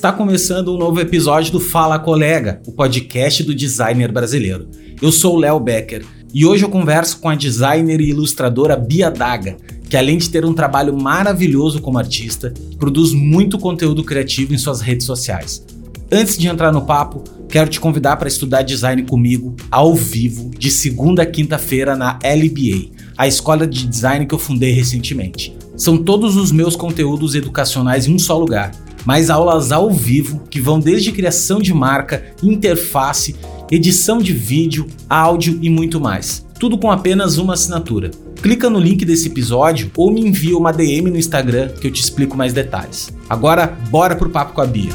Está começando um novo episódio do Fala Colega, o podcast do designer brasileiro. Eu sou Léo Becker e hoje eu converso com a designer e ilustradora Bia Daga, que além de ter um trabalho maravilhoso como artista, produz muito conteúdo criativo em suas redes sociais. Antes de entrar no papo, quero te convidar para estudar design comigo ao vivo de segunda a quinta-feira na LBA, a escola de design que eu fundei recentemente. São todos os meus conteúdos educacionais em um só lugar mas aulas ao vivo que vão desde criação de marca, interface, edição de vídeo, áudio e muito mais. Tudo com apenas uma assinatura. Clica no link desse episódio ou me envia uma DM no Instagram que eu te explico mais detalhes. Agora, bora pro papo com a Bia.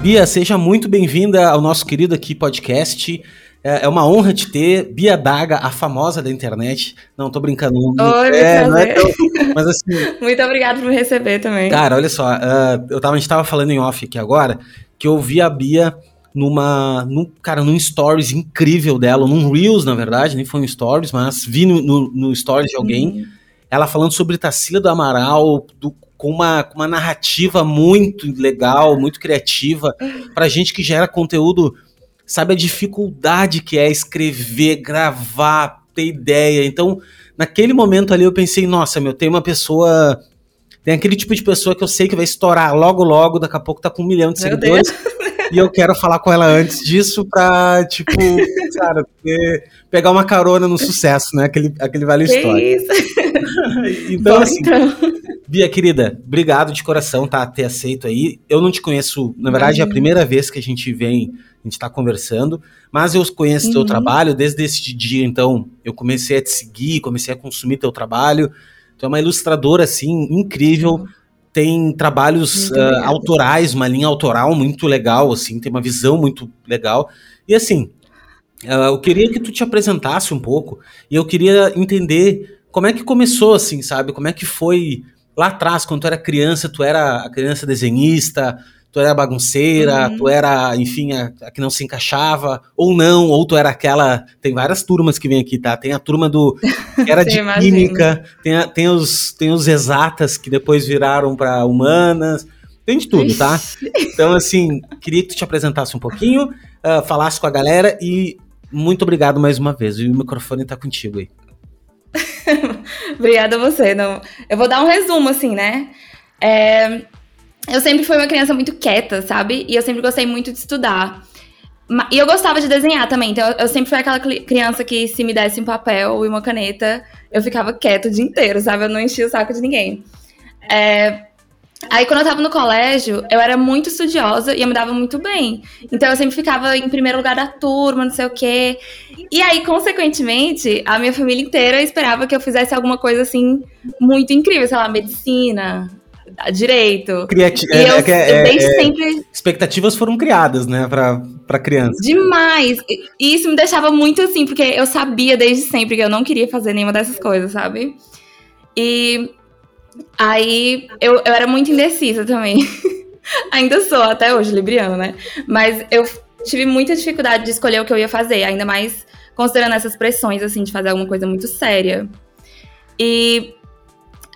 Bia, seja muito bem-vinda ao nosso querido aqui podcast. É, é, uma honra te ter. Bia Daga, a famosa da internet. Não, tô brincando. Oi, é, não é tão, mas assim. Muito obrigado por me receber também. Cara, olha só. Uh, eu tava, a gente tava falando em off aqui agora que eu vi a Bia numa. Num, cara, num stories incrível dela, num Reels, na verdade, nem foi um stories, mas vi no, no, no stories de alguém. Uhum. Ela falando sobre Tarsila do Amaral, do, com uma, com uma narrativa muito legal, muito criativa, pra gente que gera conteúdo sabe a dificuldade que é escrever, gravar, ter ideia. Então, naquele momento ali eu pensei, nossa, meu, tem uma pessoa. Tem aquele tipo de pessoa que eu sei que vai estourar logo, logo, daqui a pouco tá com um milhão de seguidores. E eu quero falar com ela antes disso pra, tipo, cara, ter, pegar uma carona no sucesso, né? Aquele, aquele velho história. Isso. então, Bom, assim, então. Bia, querida, obrigado de coração, tá? Ter aceito aí. Eu não te conheço, na verdade, é a primeira vez que a gente vem a gente está conversando, mas eu conheço uhum. teu trabalho desde esse dia, então eu comecei a te seguir, comecei a consumir teu trabalho. Tu é uma ilustradora, assim, incrível, tem trabalhos uh, autorais, uma linha autoral muito legal, assim, tem uma visão muito legal. E assim, uh, eu queria que tu te apresentasse um pouco, e eu queria entender como é que começou, assim, sabe? Como é que foi lá atrás, quando tu era criança, tu era a criança desenhista, tu era bagunceira, uhum. tu era, enfim, a, a, que não se encaixava, ou não, ou tu era aquela. Tem várias turmas que vem aqui, tá? Tem a turma do. que era de química, tem, a, tem, os, tem os exatas que depois viraram para humanas. Tem de tudo, tá? Então, assim, queria que tu te apresentasse um pouquinho, uh, falasse com a galera e muito obrigado mais uma vez. E o microfone tá contigo aí. Obrigada a você. Não, eu vou dar um resumo, assim, né? É, eu sempre fui uma criança muito quieta, sabe? E eu sempre gostei muito de estudar. E eu gostava de desenhar também, então eu sempre fui aquela criança que se me desse um papel e uma caneta, eu ficava quieta o dia inteiro, sabe? Eu não enchia o saco de ninguém. É... Aí quando eu tava no colégio, eu era muito estudiosa e eu me dava muito bem. Então eu sempre ficava em primeiro lugar da turma, não sei o quê. E aí, consequentemente, a minha família inteira esperava que eu fizesse alguma coisa assim muito incrível, sei lá, medicina, direito. É, eu, é, é, desde é, sempre. Expectativas foram criadas, né, pra, pra criança. Demais. E isso me deixava muito assim, porque eu sabia desde sempre que eu não queria fazer nenhuma dessas coisas, sabe? E aí eu, eu era muito indecisa também. ainda sou, até hoje, libriano, né? Mas eu tive muita dificuldade de escolher o que eu ia fazer, ainda mais considerando essas pressões, assim, de fazer alguma coisa muito séria. E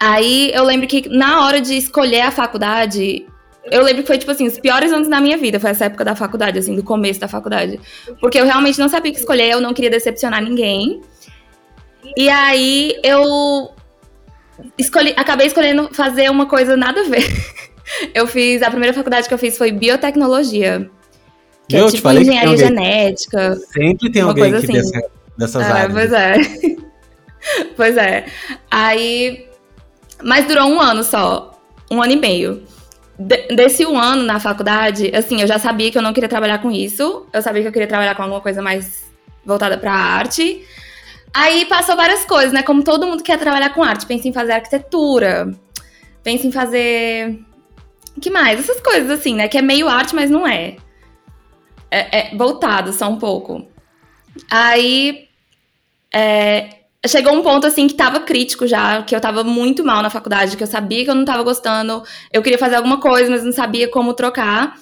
Aí eu lembro que na hora de escolher a faculdade, eu lembro que foi, tipo assim, os piores anos da minha vida. Foi essa época da faculdade, assim, do começo da faculdade. Porque eu realmente não sabia o que escolher, eu não queria decepcionar ninguém. E aí eu escolhi, acabei escolhendo fazer uma coisa nada a ver. Eu fiz, a primeira faculdade que eu fiz foi biotecnologia. Que eu é tipo engenharia genética. Sempre tem alguém que assim. dessa, dessas é, áreas. Pois é. pois é. Aí mas durou um ano só. Um ano e meio. De, desse um ano na faculdade, assim, eu já sabia que eu não queria trabalhar com isso. Eu sabia que eu queria trabalhar com alguma coisa mais voltada pra arte. Aí passou várias coisas, né? Como todo mundo quer trabalhar com arte. Pensa em fazer arquitetura. Pensa em fazer. Que mais? Essas coisas assim, né? Que é meio arte, mas não é. É, é voltado só um pouco. Aí. É, chegou um ponto assim que tava crítico já, que eu tava muito mal na faculdade, que eu sabia que eu não tava gostando, eu queria fazer alguma coisa, mas não sabia como trocar.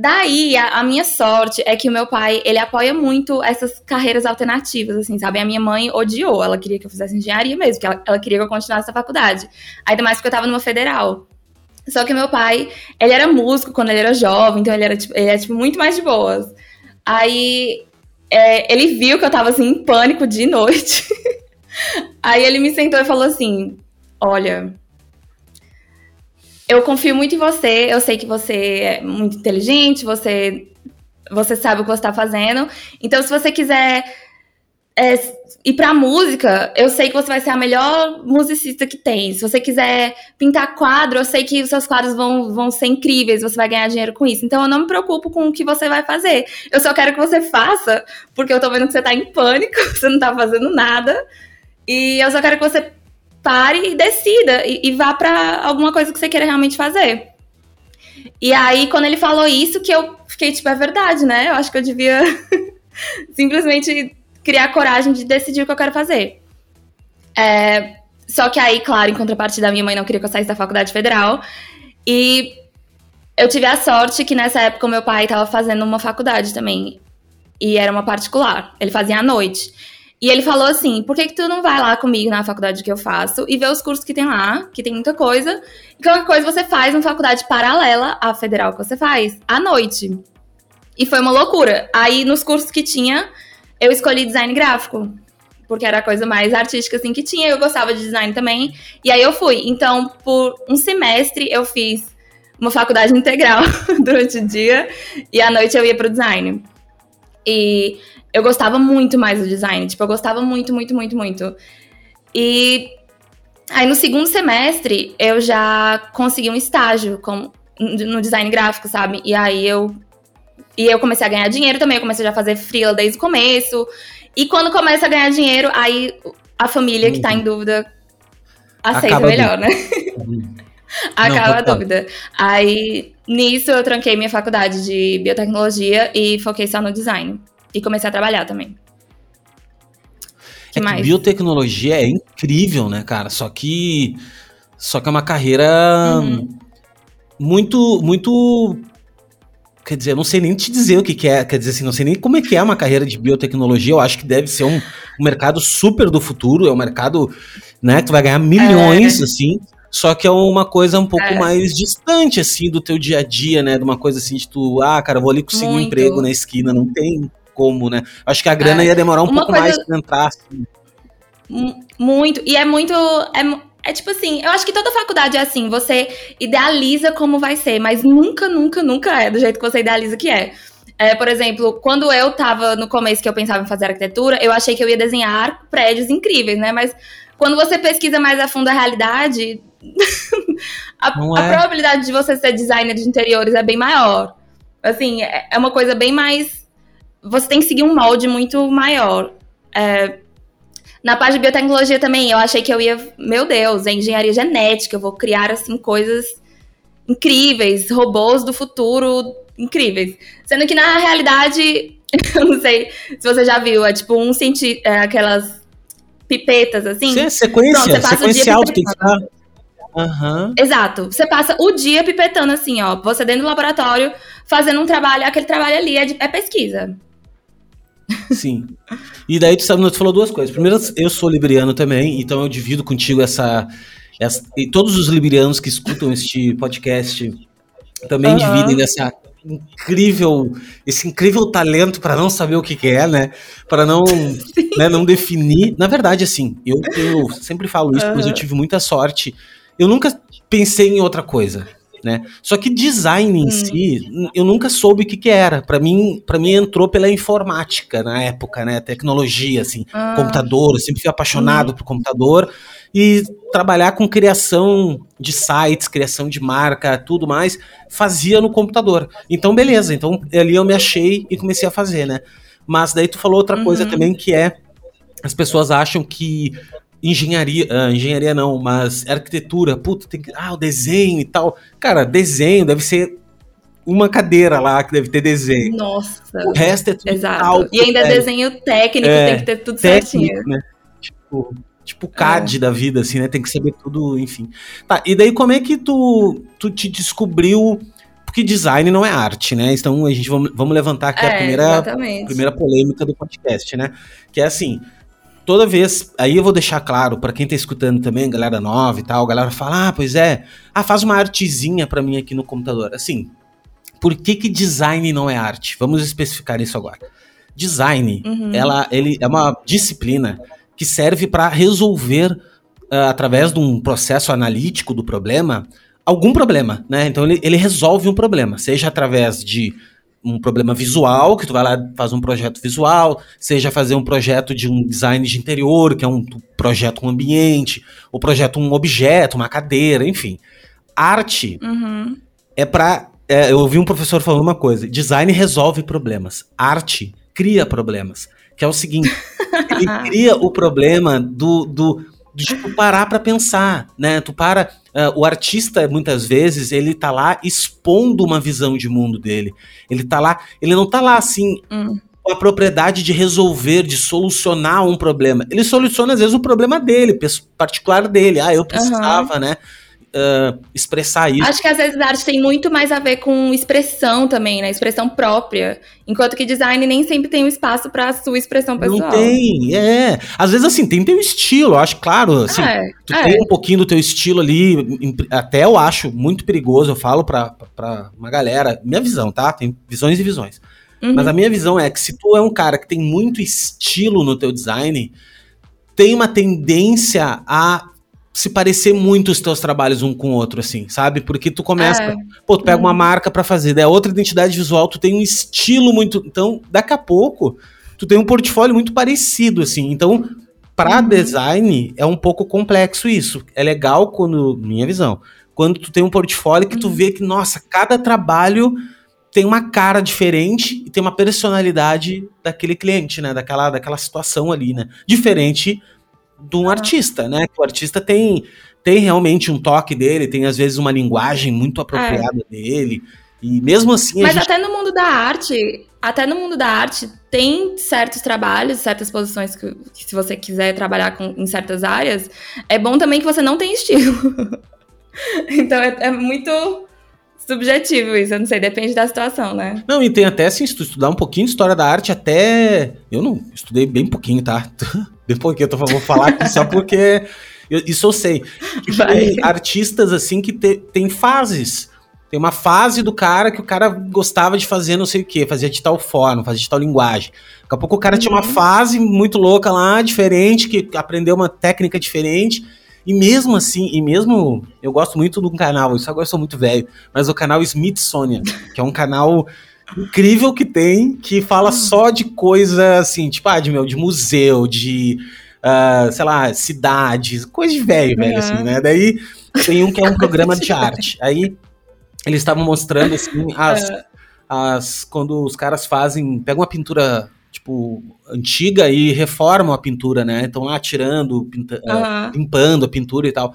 Daí, a, a, minha sorte é que o meu pai, ele apoia muito essas carreiras alternativas, assim, sabe? A minha mãe odiou, ela queria que eu fizesse engenharia mesmo, que ela, ela queria que eu continuasse a faculdade. Ainda mais porque eu tava numa federal. Só que meu pai, ele era músico quando ele era jovem, então ele era, tipo, ele era, tipo muito mais de boas. Aí, é, ele viu que eu tava, assim, em pânico de noite. Aí ele me sentou e falou assim, olha, eu confio muito em você, eu sei que você é muito inteligente, você, você sabe o que você está fazendo. Então, se você quiser é, ir pra música, eu sei que você vai ser a melhor musicista que tem. Se você quiser pintar quadro, eu sei que os seus quadros vão, vão ser incríveis, você vai ganhar dinheiro com isso. Então eu não me preocupo com o que você vai fazer. Eu só quero que você faça, porque eu tô vendo que você tá em pânico, você não tá fazendo nada. E eu só quero que você pare e decida e, e vá para alguma coisa que você queira realmente fazer. E aí, quando ele falou isso, que eu fiquei tipo, é verdade, né? Eu acho que eu devia simplesmente criar coragem de decidir o que eu quero fazer. É, só que aí, claro, em contrapartida, minha mãe não queria que eu saísse da faculdade federal. E eu tive a sorte que nessa época o meu pai estava fazendo uma faculdade também. E era uma particular. Ele fazia à noite. E ele falou assim: por que, que tu não vai lá comigo na faculdade que eu faço e vê os cursos que tem lá, que tem muita coisa, e qualquer coisa você faz uma faculdade paralela à federal que você faz, à noite. E foi uma loucura. Aí, nos cursos que tinha, eu escolhi design gráfico. Porque era a coisa mais artística assim que tinha, eu gostava de design também. E aí eu fui. Então, por um semestre, eu fiz uma faculdade integral durante o dia e à noite eu ia pro design. E eu gostava muito mais do design. Tipo, eu gostava muito, muito, muito, muito. E aí no segundo semestre eu já consegui um estágio com, no design gráfico, sabe? E aí eu. E eu comecei a ganhar dinheiro também, eu comecei já a fazer freela desde o começo. E quando começa a ganhar dinheiro, aí a família que tá em dúvida aceita Acaba melhor, né? Acaba a dúvida. Aí, nisso, eu tranquei minha faculdade de biotecnologia e foquei só no design. E comecei a trabalhar também. Que é mais? Que biotecnologia é incrível, né, cara? Só que. Só que é uma carreira uhum. muito, muito. Quer dizer, eu não sei nem te dizer o que, que, é. Quer dizer assim, não sei nem como é que é uma carreira de biotecnologia. Eu acho que deve ser um, um mercado super do futuro. É um mercado, né, que tu vai ganhar milhões, é. assim. Só que é uma coisa um pouco é. mais distante, assim, do teu dia a dia, né? De uma coisa assim de tu, ah, cara, vou ali conseguir Muito. um emprego na esquina. Não tem como, né? Acho que a grana é, ia demorar um pouco coisa... mais pra entrar. Assim. Muito. E é muito. É, é tipo assim, eu acho que toda faculdade é assim, você idealiza como vai ser, mas nunca, nunca, nunca é do jeito que você idealiza que é. É, por exemplo, quando eu tava no começo que eu pensava em fazer arquitetura, eu achei que eu ia desenhar prédios incríveis, né? Mas quando você pesquisa mais a fundo a realidade, a, é. a, probabilidade de você ser designer de interiores é bem maior. Assim, é, é uma coisa bem mais você tem que seguir um molde muito maior. É, na parte de biotecnologia também, eu achei que eu ia, meu Deus, é engenharia genética, eu vou criar assim coisas incríveis, robôs do futuro incríveis. Sendo que na realidade, eu não sei se você já viu, é tipo um cientista, é, aquelas pipetas assim. Sim, sequência, Pronto, você passa sequencial, o dia tem que estar. Uhum. Exato. Você passa o dia pipetando assim, ó. Você dentro do laboratório, fazendo um trabalho, aquele trabalho ali é, de, é pesquisa. Sim. E daí tu sabe, tu falou duas coisas. Primeiro, eu sou libriano também, então eu divido contigo essa, essa e todos os librianos que escutam este podcast também uhum. dividem dessa incrível, esse incrível talento para não saber o que, que é, né? Para não, né, não definir. Na verdade, assim, eu, eu sempre falo isso, uhum. mas eu tive muita sorte. Eu nunca pensei em outra coisa né? Só que design em hum. si, eu nunca soube o que, que era. Para mim, para mim entrou pela informática na época, né? Tecnologia, assim, ah. computador. Eu sempre fui apaixonado hum. por computador e trabalhar com criação de sites, criação de marca, tudo mais, fazia no computador. Então, beleza. Então, ali eu me achei e comecei a fazer, né? Mas daí tu falou outra uhum. coisa também que é as pessoas acham que engenharia, uh, engenharia não, mas arquitetura, puta, tem que, ah, o desenho e tal. Cara, desenho deve ser uma cadeira lá que deve ter desenho. Nossa. O resto é tudo Exato. Alto, e ainda é desenho técnico, é, tem que ter tudo técnico, certinho. Né? Tipo, tipo CAD é. da vida, assim, né? Tem que saber tudo, enfim. Tá, e daí como é que tu, tu te descobriu Porque design não é arte, né? Então a gente vamos, vamos levantar aqui é, a primeira, primeira polêmica do podcast, né? Que é assim, toda vez, aí eu vou deixar claro para quem tá escutando também, galera nova e tal, galera fala: "Ah, pois é, ah, faz uma artezinha para mim aqui no computador". Assim, por que que design não é arte? Vamos especificar isso agora. Design, uhum. ela ele é uma disciplina que serve para resolver uh, através de um processo analítico do problema algum problema, né? Então ele, ele resolve um problema, seja através de um problema visual, que tu vai lá faz um projeto visual, seja fazer um projeto de um design de interior, que é um projeto um ambiente, ou projeto um objeto, uma cadeira, enfim. Arte uhum. é para é, eu ouvi um professor falando uma coisa: design resolve problemas, arte cria problemas. Que é o seguinte: ele cria o problema do, do de tipo, parar para pensar, né? Tu para, uh, o artista muitas vezes ele tá lá expondo uma visão de mundo dele. Ele tá lá, ele não tá lá assim hum. com a propriedade de resolver, de solucionar um problema. Ele soluciona às vezes o problema dele, particular dele. Ah, eu precisava, uhum. né? Uh, expressar isso. Acho que às vezes a arte tem muito mais a ver com expressão também, né? Expressão própria. Enquanto que design nem sempre tem um espaço para sua expressão pessoal. Não tem, é. Às vezes, assim, tem teu estilo, eu acho, claro, assim, é, tu é. tem um pouquinho do teu estilo ali, até eu acho muito perigoso, eu falo pra, pra uma galera, minha visão, tá? Tem visões e visões. Uhum. Mas a minha visão é que se tu é um cara que tem muito estilo no teu design, tem uma tendência a se parecer muito os teus trabalhos um com o outro, assim, sabe? Porque tu começa, é. pô, tu pega uma uhum. marca para fazer, daí outra identidade visual, tu tem um estilo muito. Então, daqui a pouco, tu tem um portfólio muito parecido, assim. Então, para uhum. design, é um pouco complexo isso. É legal quando, minha visão, quando tu tem um portfólio que uhum. tu vê que, nossa, cada trabalho tem uma cara diferente e tem uma personalidade daquele cliente, né? Daquela, daquela situação ali, né? Diferente de um artista, né? Que o artista tem, tem realmente um toque dele, tem às vezes uma linguagem muito apropriada é. dele. E mesmo assim. Mas gente... até no mundo da arte, até no mundo da arte, tem certos trabalhos, certas posições que, que se você quiser trabalhar com, em certas áreas, é bom também que você não tenha estilo. então é, é muito subjetivo isso, eu não sei, depende da situação, né? Não, e tem até, assim, se tu estudar um pouquinho de história da arte, até. Eu não estudei bem pouquinho, tá? Depois que eu tô, vou falar aqui só porque. Eu, isso eu sei. Tem artistas, assim, que te, tem fases. Tem uma fase do cara que o cara gostava de fazer não sei o que, fazia de tal forma, fazia de tal linguagem. Daqui a pouco o cara uhum. tinha uma uhum. fase muito louca lá, diferente, que aprendeu uma técnica diferente. E mesmo assim, e mesmo eu gosto muito do canal, isso agora eu sou muito velho, mas o canal Smithsonian, que é um canal incrível que tem, que fala só de coisa assim, tipo, ah, de, meu, de museu, de, uh, sei lá, cidades, coisa de velho, velho, assim, né? Daí tem um que é um programa de arte. Aí eles estavam mostrando, assim, as, é. as. Quando os caras fazem. Pegam uma pintura, tipo, antiga e reformam a pintura, né? Estão lá tirando, pinta, uhum. uh, limpando a pintura e tal.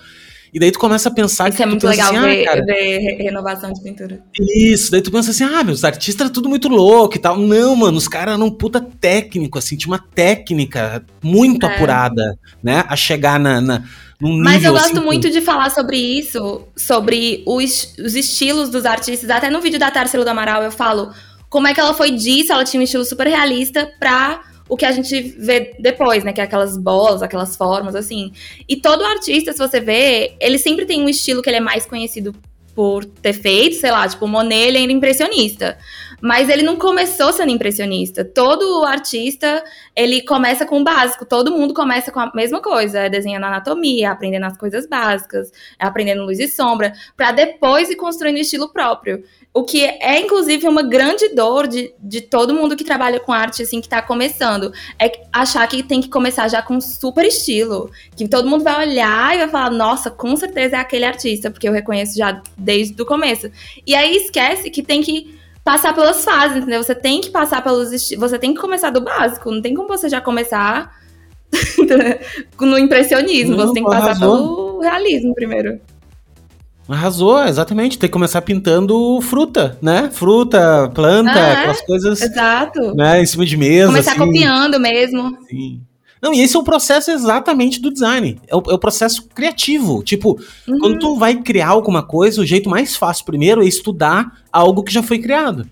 E daí tu começa a pensar Isso que. é muito legal assim, ver, ah, ver, renovação de pintura. Isso, daí tu pensa assim, ah, meus artistas tudo muito louco e tal. Não, mano, os caras eram um puta técnico, assim, tinha uma técnica muito é. apurada, né? A chegar na. na Nível, Mas eu gosto assim, muito de falar sobre isso, sobre os, os estilos dos artistas. Até no vídeo da Tarsila do Amaral eu falo como é que ela foi disso, ela tinha um estilo super realista pra o que a gente vê depois, né? Que é aquelas bolas, aquelas formas, assim. E todo artista, se você vê, ele sempre tem um estilo que ele é mais conhecido por ter feito, sei lá, tipo, Monet, ele era impressionista. Mas ele não começou sendo impressionista. Todo artista, ele começa com o básico. Todo mundo começa com a mesma coisa. É desenhando anatomia, aprendendo as coisas básicas, é aprendendo luz e sombra, para depois ir construindo o estilo próprio. O que é, inclusive, uma grande dor de, de todo mundo que trabalha com arte, assim, que tá começando. É achar que tem que começar já com super estilo. Que todo mundo vai olhar e vai falar, nossa, com certeza é aquele artista, porque eu reconheço já desde o começo. E aí esquece que tem que passar pelas fases, entendeu? Você tem que passar pelos estilos. Você tem que começar do básico. Não tem como você já começar no impressionismo. Não, você tem que passar pelo realismo primeiro. Arrasou, exatamente. Tem que começar pintando fruta, né? Fruta, planta, ah, aquelas coisas. Exato. Né, em cima de mesa. Começar assim. copiando mesmo. Sim. Não, e esse é o processo exatamente do design. É o, é o processo criativo. Tipo, uhum. quando tu vai criar alguma coisa, o jeito mais fácil primeiro é estudar algo que já foi criado.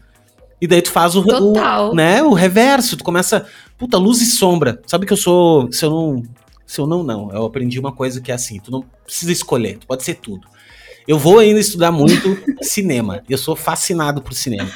E daí tu faz o, o, né, o reverso, tu começa, puta, luz e sombra. Sabe que eu sou, se eu não, se eu não não, eu aprendi uma coisa que é assim, tu não precisa escolher, tu pode ser tudo. Eu vou ainda estudar muito cinema. Eu sou fascinado por cinema.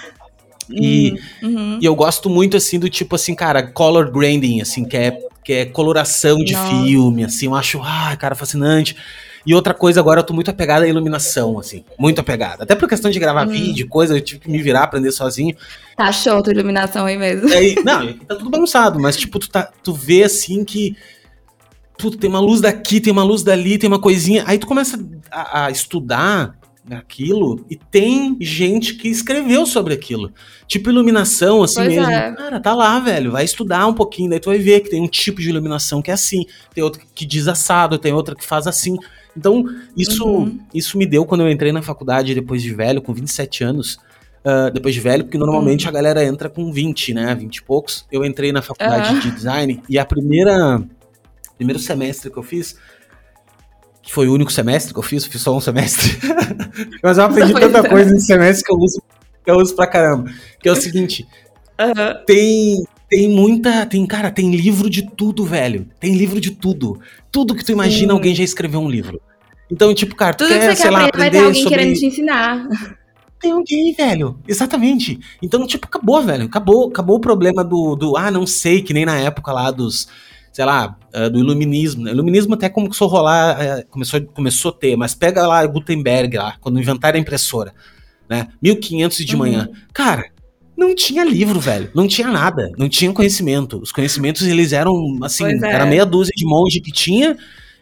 E, uhum. e eu gosto muito, assim, do tipo, assim, cara, color grading, assim, que é, que é coloração de Nossa. filme, assim, eu acho, ah, cara, fascinante. E outra coisa, agora eu tô muito apegado à iluminação, assim, muito apegado. Até por questão de gravar hum. vídeo, coisa, eu tive que me virar, aprender sozinho. Tá show tua iluminação aí mesmo. É, não, tá tudo bagunçado, mas, tipo, tu, tá, tu vê, assim, que tudo tem uma luz daqui, tem uma luz dali, tem uma coisinha. Aí tu começa a, a estudar aquilo e tem gente que escreveu sobre aquilo. Tipo iluminação, assim pois mesmo. É. Cara, tá lá, velho. Vai estudar um pouquinho, daí tu vai ver que tem um tipo de iluminação que é assim, tem outro que diz assado, tem outra que faz assim. Então, isso, uhum. isso me deu quando eu entrei na faculdade depois de velho, com 27 anos. Uh, depois de velho, porque normalmente uhum. a galera entra com 20, né? 20 e poucos. Eu entrei na faculdade uhum. de design e a primeira. Primeiro semestre que eu fiz, que foi o único semestre que eu fiz, fiz só um semestre. Mas eu aprendi tanta é. coisa nesse semestre que eu uso, que eu uso pra caramba. Que é o seguinte: uhum. tem, tem muita. Tem, cara, tem livro de tudo, velho. Tem livro de tudo. Tudo que tu imagina, Sim. alguém já escreveu um livro. Então, tipo, cara, tudo tu quer, que você sei quer lá, aprender, vai ter alguém sobre... querendo te ensinar. Tem alguém, velho. Exatamente. Então, tipo, acabou, velho. Acabou, acabou o problema do, do ah, não sei, que nem na época lá dos sei lá, uh, do iluminismo. Né? O iluminismo até começou a rolar, uh, começou, começou a ter, mas pega lá Gutenberg, lá, quando inventaram a impressora, né? 1500 de uhum. manhã. Cara, não tinha livro, velho. Não tinha nada. Não tinha conhecimento. Os conhecimentos, eles eram, assim, é. era meia dúzia de monge que tinha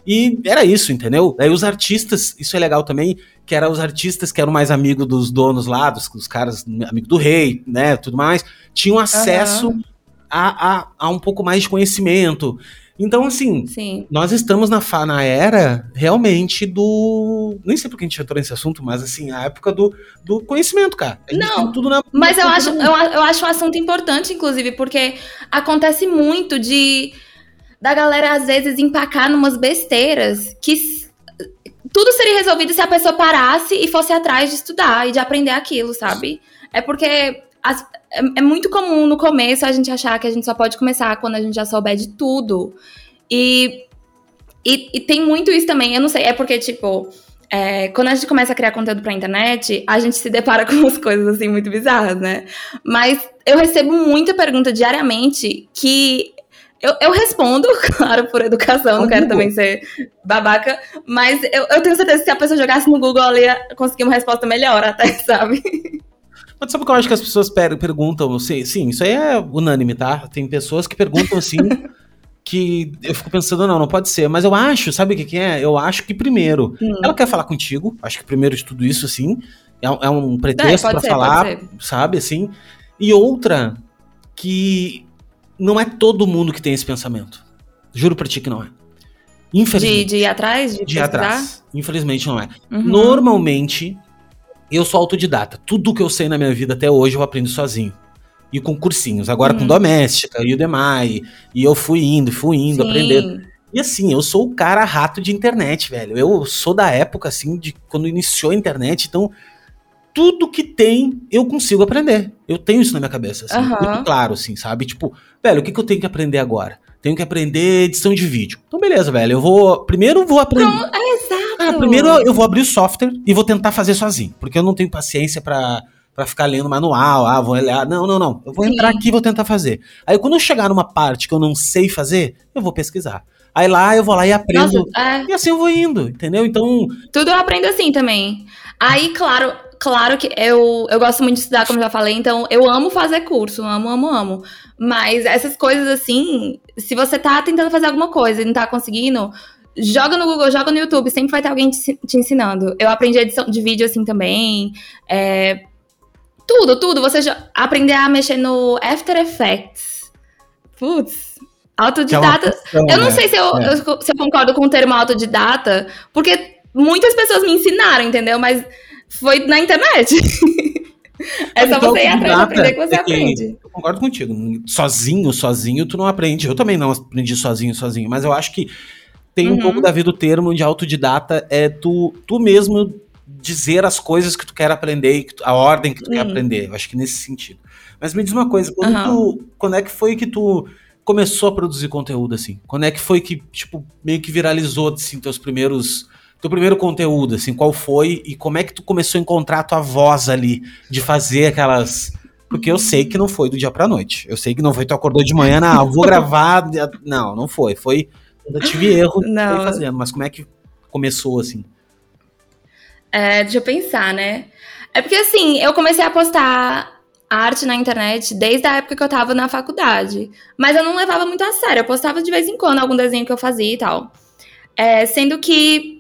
e era isso, entendeu? Aí os artistas, isso é legal também, que eram os artistas que eram mais amigos dos donos lá, dos, dos caras, amigo do rei, né, tudo mais, tinham acesso uhum a, a, a um pouco mais de conhecimento. Então, assim, Sim. nós estamos na, na era realmente do. Nem sei porque a gente entrou nesse assunto, mas assim, a época do, do conhecimento, cara. Não, tudo na, mas eu acho, eu, eu acho um assunto importante, inclusive, porque acontece muito de da galera, às vezes, empacar numas besteiras que tudo seria resolvido se a pessoa parasse e fosse atrás de estudar e de aprender aquilo, sabe? É porque as, é, é, muito comum no começo a gente achar que a gente só pode começar quando a gente já souber de tudo. E, e, e tem muito isso também, eu não sei, é porque, tipo, é, quando a gente começa a criar conteúdo pra internet, a gente se depara com umas coisas assim muito bizarras, né? Mas eu recebo muita pergunta diariamente que eu, eu respondo, claro, por educação, não quero também ser babaca, mas eu, eu tenho certeza que se a pessoa jogasse no Google, ela ia conseguir uma resposta melhor até, sabe? Mas sabe o que eu acho que as pessoas perguntam? Sim, sim, isso aí é unânime, tá? Tem pessoas que perguntam assim. que eu fico pensando, não, não pode ser. Mas eu acho, sabe o que, que é? Eu acho que primeiro, hum. ela quer falar contigo. Acho que primeiro de tudo isso, assim, é, é um pretexto é, para falar, sabe, assim. E outra, que não é todo mundo que tem esse pensamento. Juro pra ti que não é. Infelizmente. De, de ir atrás? De, de ir atrás. Infelizmente não é. Uhum. Normalmente, eu sou autodidata. Tudo que eu sei na minha vida até hoje eu aprendo sozinho. E com cursinhos. Agora com doméstica e o demais. E eu fui indo, fui indo, Sim. aprendendo. E assim, eu sou o cara rato de internet, velho. Eu sou da época, assim, de quando iniciou a internet. Então, tudo que tem, eu consigo aprender. Eu tenho isso na minha cabeça, assim, uhum. muito claro, assim, sabe? Tipo, velho, o que, que eu tenho que aprender agora? Tenho que aprender edição de vídeo. Então, beleza, velho. Eu vou. Primeiro vou aprender. É exato. Cara, primeiro eu vou abrir o software e vou tentar fazer sozinho. Porque eu não tenho paciência para para ficar lendo manual, ah, vou olhar. Não, não, não. Eu vou Sim. entrar aqui e vou tentar fazer. Aí quando eu chegar numa parte que eu não sei fazer, eu vou pesquisar. Aí lá eu vou lá e aprendo. Nossa, é... E assim eu vou indo, entendeu? Então. Tudo eu aprendo assim também. Aí, claro, claro que eu, eu gosto muito de estudar, como já falei, então eu amo fazer curso, amo, amo, amo. Mas essas coisas assim, se você tá tentando fazer alguma coisa e não tá conseguindo, joga no Google, joga no YouTube, sempre vai ter alguém te, te ensinando. Eu aprendi edição de vídeo assim também. É, tudo, tudo. Você já, aprender a mexer no After Effects. Putz, autodidata. É eu não né? sei se eu, é. se eu concordo com o termo autodidata, porque muitas pessoas me ensinaram, entendeu? Mas foi na internet. É só você ir atrás de aprender que você é aprende. Eu concordo contigo. Sozinho, sozinho, tu não aprende. Eu também não aprendi sozinho, sozinho. Mas eu acho que tem uhum. um pouco da vida do termo de autodidata. É tu, tu mesmo dizer as coisas que tu quer aprender, a ordem que tu uhum. quer aprender. Eu acho que nesse sentido. Mas me diz uma coisa, quando, uhum. tu, quando é que foi que tu começou a produzir conteúdo, assim? Quando é que foi que, tipo, meio que viralizou, assim, teus primeiros teu primeiro conteúdo, assim, qual foi e como é que tu começou a encontrar a tua voz ali, de fazer aquelas... Porque eu sei que não foi do dia pra noite. Eu sei que não foi tu acordou de manhã, não, vou gravar... Não, não foi. Foi... Eu tive erro não. foi fazendo, mas como é que começou, assim? É, deixa eu pensar, né? É porque, assim, eu comecei a postar arte na internet desde a época que eu tava na faculdade. Mas eu não levava muito a sério. Eu postava de vez em quando algum desenho que eu fazia e tal. É, sendo que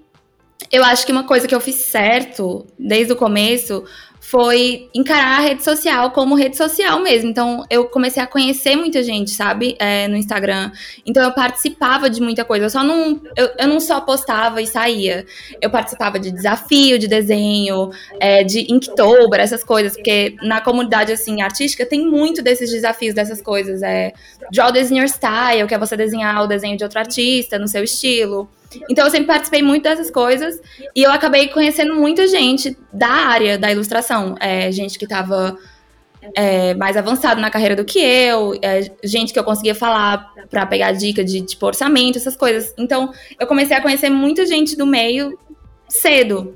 eu acho que uma coisa que eu fiz certo desde o começo foi encarar a rede social como rede social mesmo. Então, eu comecei a conhecer muita gente, sabe? É, no Instagram. Então, eu participava de muita coisa. Eu só não. Eu, eu não só postava e saía. Eu participava de desafio, de desenho, é, de Inktober, essas coisas. Porque na comunidade, assim, artística, tem muito desses desafios, dessas coisas. É Draw Design Your Style, que é você desenhar o desenho de outro artista no seu estilo. Então eu sempre participei muito dessas coisas e eu acabei conhecendo muita gente da área da ilustração. É, gente que estava é, mais avançado na carreira do que eu, é, gente que eu conseguia falar para pegar dica de tipo, orçamento, essas coisas. Então eu comecei a conhecer muita gente do meio cedo.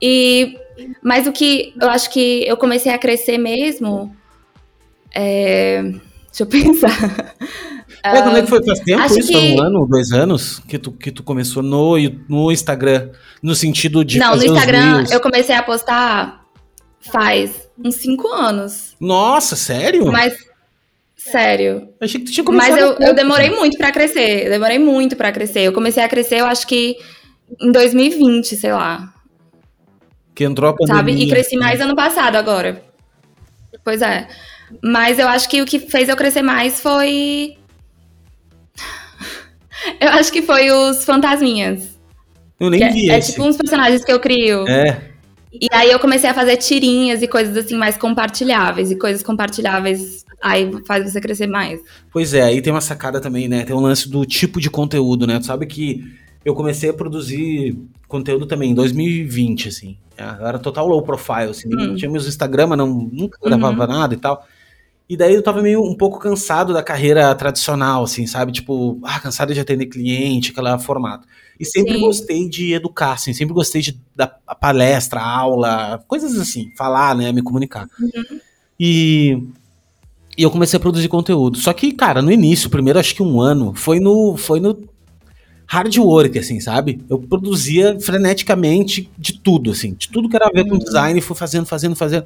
E mas o que eu acho que eu comecei a crescer mesmo. É, deixa eu pensar. É, quando é que foi? Faz tempo isso? Que... Foi um ano, dois anos que tu, que tu começou no, no Instagram, no sentido de. Não, no Instagram eu comecei a postar faz uns cinco anos. Nossa, sério? Mas. Sério. Achei que tu tinha começado. Mas eu, eu demorei muito para crescer. Eu demorei muito para crescer. Eu comecei a crescer, eu acho que em 2020, sei lá. Que entrou a pandemia. Sabe? E cresci mais ano passado agora. Pois é. Mas eu acho que o que fez eu crescer mais foi eu acho que foi os Fantasminhas. Eu nem vi é, é tipo uns personagens que eu crio. É. E aí eu comecei a fazer tirinhas e coisas assim mais compartilháveis. E coisas compartilháveis aí faz você crescer mais. Pois é, aí tem uma sacada também, né? Tem um lance do tipo de conteúdo, né? Tu sabe que eu comecei a produzir conteúdo também em 2020, assim. Eu era total low profile, assim. Hum. Tinha meus Instagram, não, nunca gravava uhum. nada e tal. E daí eu tava meio um pouco cansado da carreira tradicional, assim, sabe? Tipo, ah, cansado de atender cliente, aquela formato. E sempre Sim. gostei de educar, assim, sempre gostei de dar palestra, aula, coisas assim, falar, né, me comunicar. Uhum. E, e eu comecei a produzir conteúdo. Só que, cara, no início, primeiro acho que um ano, foi no, foi no hard work, assim, sabe? Eu produzia freneticamente de tudo, assim, de tudo que era a ver com uhum. design, fui fazendo, fazendo, fazendo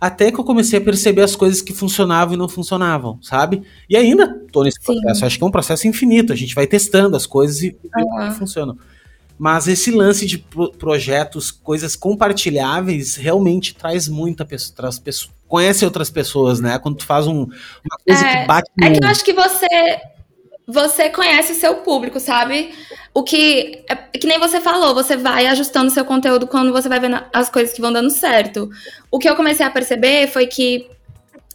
até que eu comecei a perceber as coisas que funcionavam e não funcionavam, sabe? E ainda tô nesse processo, Sim. acho que é um processo infinito, a gente vai testando as coisas e uhum. funcionam. Mas esse lance de pro projetos, coisas compartilháveis, realmente traz muita pessoa, traz pessoa, conhece outras pessoas, né? Quando tu faz um, uma coisa é, que bate É que eu acho que você você conhece o seu público, sabe? O que. É, que nem você falou, você vai ajustando seu conteúdo quando você vai vendo as coisas que vão dando certo. O que eu comecei a perceber foi que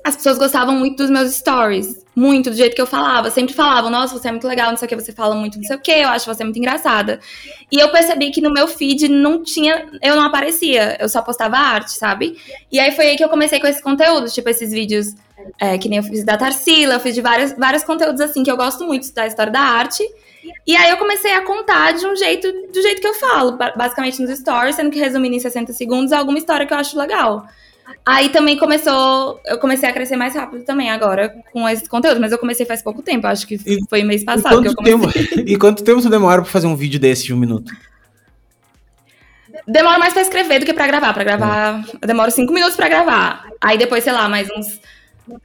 as pessoas gostavam muito dos meus stories. Muito, do jeito que eu falava. Sempre falavam, nossa, você é muito legal, não sei o que, você fala muito não sei o que, eu acho você muito engraçada. E eu percebi que no meu feed não tinha. Eu não aparecia, eu só postava arte, sabe? E aí foi aí que eu comecei com esses conteúdos, tipo esses vídeos é, que nem eu fiz da Tarsila, eu fiz de vários, vários conteúdos assim que eu gosto muito da história da arte. E aí eu comecei a contar de um jeito, do jeito que eu falo, basicamente nos stories, sendo que resumindo em 60 segundos alguma história que eu acho legal. Aí também começou, eu comecei a crescer mais rápido também agora com esses conteúdos, mas eu comecei faz pouco tempo, acho que e, foi mês passado que eu comecei. Tempo, e quanto tempo tu demora pra fazer um vídeo desse de um minuto? Demora mais pra escrever do que pra gravar. Pra gravar, é. eu demoro cinco minutos pra gravar. Aí depois, sei lá, mais uns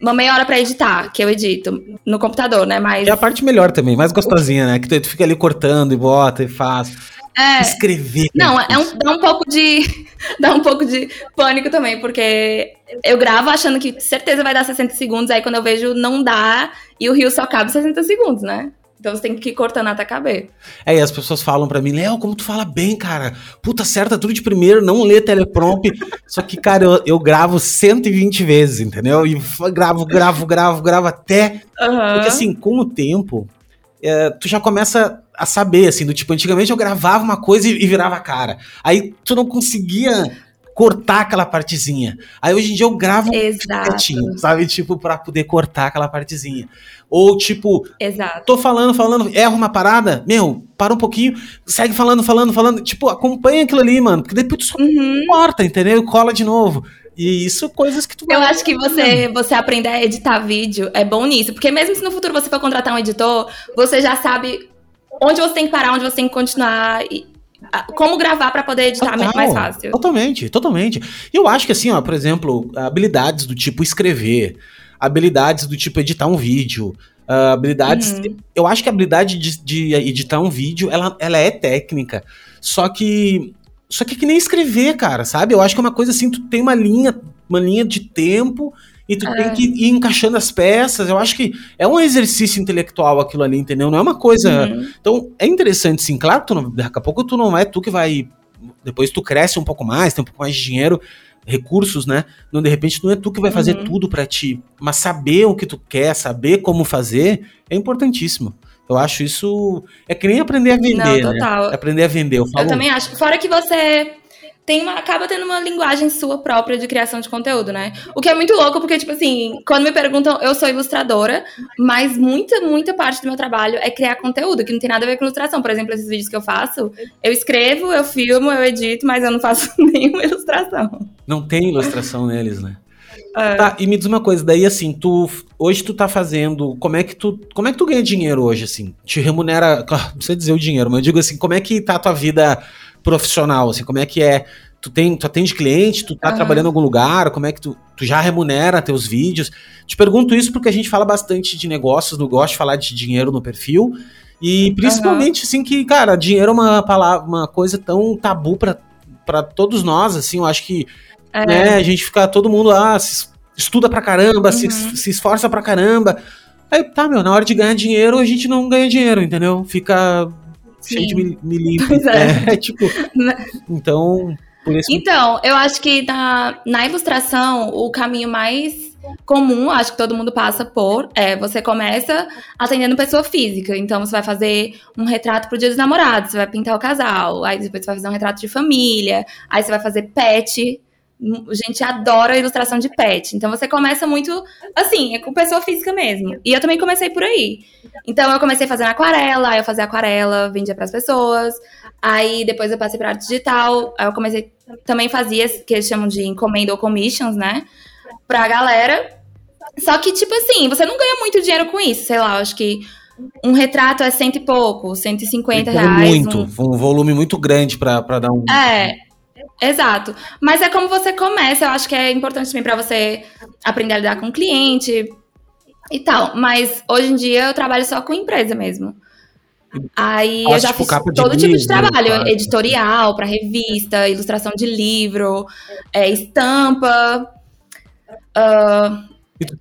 uma meia hora pra editar, que eu edito no computador, né? Mas. É a parte melhor também, mais gostosinha, né? Que tu fica ali cortando e bota e faz. É. Escrever. Não, é um, dá um pouco de. dá um pouco de pânico também, porque eu gravo achando que certeza vai dar 60 segundos, aí quando eu vejo não dá, e o rio só cabe 60 segundos, né? Então você tem que ir cortando até caber. É, e as pessoas falam para mim, Léo, como tu fala bem, cara. Puta, acerta tudo de primeiro, não lê teleprompt. Só que, cara, eu, eu gravo 120 vezes, entendeu? E gravo, gravo, gravo, gravo até. Uhum. Porque assim, com o tempo, é, tu já começa a saber, assim, do tipo, antigamente eu gravava uma coisa e, e virava a cara. Aí tu não conseguia cortar aquela partezinha. Aí hoje em dia eu gravo quietinho, sabe? Tipo, para poder cortar aquela partezinha. Ou tipo, Exato. tô falando, falando, erro uma parada, meu, para um pouquinho, segue falando, falando, falando. Tipo, acompanha aquilo ali, mano. Porque depois tu só uhum. corta, entendeu? Cola de novo. E isso, coisas que tu. Eu acho que você, você aprender a editar vídeo é bom nisso. Porque mesmo se no futuro você for contratar um editor, você já sabe onde você tem que parar, onde você tem que continuar. E como gravar para poder editar Total, mais fácil. Totalmente, totalmente. Eu acho que assim, ó, por exemplo, habilidades do tipo escrever, habilidades do tipo editar um vídeo, uh, habilidades. Uhum. Eu acho que a habilidade de, de, editar um vídeo, ela, ela é técnica. Só que. Só que é que nem escrever, cara, sabe? Eu acho que é uma coisa assim, tu tem uma linha, uma linha de tempo e tu é. tem que ir encaixando as peças. Eu acho que é um exercício intelectual aquilo ali, entendeu? Não é uma coisa. Uhum. Então, é interessante, sim. Claro que tu não, daqui a pouco tu não é tu que vai. Depois tu cresce um pouco mais, tem um pouco mais de dinheiro, recursos, né? Não, de repente não é tu que vai fazer uhum. tudo para ti. Mas saber o que tu quer, saber como fazer, é importantíssimo. Eu acho isso. É que nem aprender a vender. Não, né? total. Né? Aprender a vender. Eu, falo... eu também acho. Fora que você tem uma, acaba tendo uma linguagem sua própria de criação de conteúdo, né? O que é muito louco, porque, tipo assim, quando me perguntam, eu sou ilustradora, mas muita, muita parte do meu trabalho é criar conteúdo, que não tem nada a ver com ilustração. Por exemplo, esses vídeos que eu faço, eu escrevo, eu filmo, eu edito, mas eu não faço nenhuma ilustração. Não tem ilustração neles, né? É. Tá, e me diz uma coisa, daí assim, tu hoje tu tá fazendo, como é que tu, como é que tu ganha dinheiro hoje assim? Te remunera, não precisa dizer o dinheiro, mas eu digo assim, como é que tá a tua vida profissional, assim, como é que é? Tu, tem, tu atende cliente, tu tá uhum. trabalhando em algum lugar, como é que tu, tu já remunera teus vídeos? Te pergunto isso porque a gente fala bastante de negócios, não gosto de falar de dinheiro no perfil, e principalmente, uhum. assim, que, cara, dinheiro é uma palavra, uma coisa tão tabu para todos nós, assim, eu acho que, é. né, a gente fica, todo mundo lá, ah, se, estuda pra caramba, uhum. se, se esforça pra caramba, aí, tá, meu, na hora de ganhar dinheiro, a gente não ganha dinheiro, entendeu? Fica cheio de milímetros. É. é, tipo. Então. Então, eu acho que na, na ilustração, o caminho mais comum, acho que todo mundo passa por, é você começa atendendo pessoa física. Então, você vai fazer um retrato pro dia dos namorados, você vai pintar o casal, aí depois você vai fazer um retrato de família, aí você vai fazer pet, gente adora ilustração de pet. Então você começa muito assim, é com pessoa física mesmo. E eu também comecei por aí. Então eu comecei fazendo aquarela, aí eu fazia aquarela, vendia para as pessoas. Aí depois eu passei para arte digital, aí eu comecei também fazia que eles chamam de encomenda ou commissions, né? Pra galera. Só que tipo assim, você não ganha muito dinheiro com isso, sei lá, acho que um retrato é cento e pouco, 150 reais. Muito, um... um volume muito grande para dar um. É. Exato. Mas é como você começa, eu acho que é importante também para você aprender a lidar com o cliente e tal. Mas hoje em dia eu trabalho só com empresa mesmo. Aí eu já tipo, fiz todo tipo de trabalho, cara. editorial, para revista, ilustração de livro, é, estampa. Uh,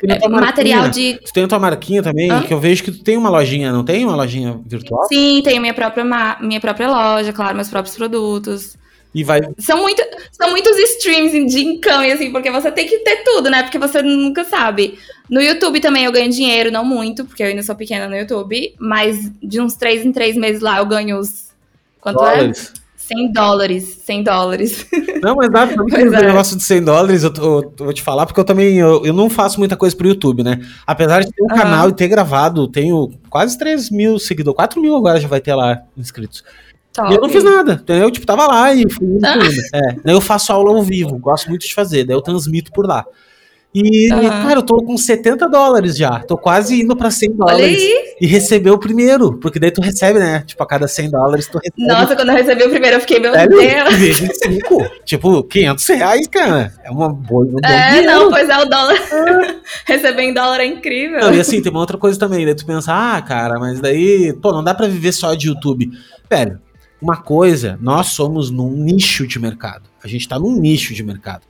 é, material de. Tu tem a tua marquinha também, Hã? que eu vejo que tu tem uma lojinha, não tem uma lojinha virtual? Sim, tenho minha própria, minha própria loja, claro, meus próprios produtos. E vai. São, muito, são muitos streams de income, assim, porque você tem que ter tudo, né? Porque você nunca sabe. No YouTube também eu ganho dinheiro, não muito, porque eu ainda sou pequena no YouTube, mas de uns três em três meses lá eu ganho os. Quanto é? dólares. é? 100 dólares, 100 dólares. Não, mas nada, não tem é. negócio de 100 dólares, eu, tô, eu, vou te falar, porque eu também, eu, eu, não faço muita coisa pro YouTube, né? Apesar de ter um canal e ter gravado, tenho quase 3 mil seguidores, 4 mil agora já vai ter lá inscritos. Top. E eu não fiz nada, entendeu? Tipo, tava lá e fui indo, ah. É. Daí eu faço aula ao vivo, gosto muito de fazer, daí eu transmito por lá. E, uhum. cara, eu tô com 70 dólares já. Tô quase indo pra 100 dólares. E receber o primeiro. Porque daí tu recebe, né? Tipo, a cada 100 dólares tu recebe. Nossa, quando eu recebi o primeiro, eu fiquei, meu é, Deus. Vezes 5. tipo, 500 reais, cara. É uma boa. Um é, não, pois é, o dólar. É. receber em dólar é incrível. Não, e assim, tem uma outra coisa também. Daí tu pensa, ah, cara, mas daí, pô, não dá pra viver só de YouTube. Velho, uma coisa, nós somos num nicho de mercado. A gente está num nicho de mercado.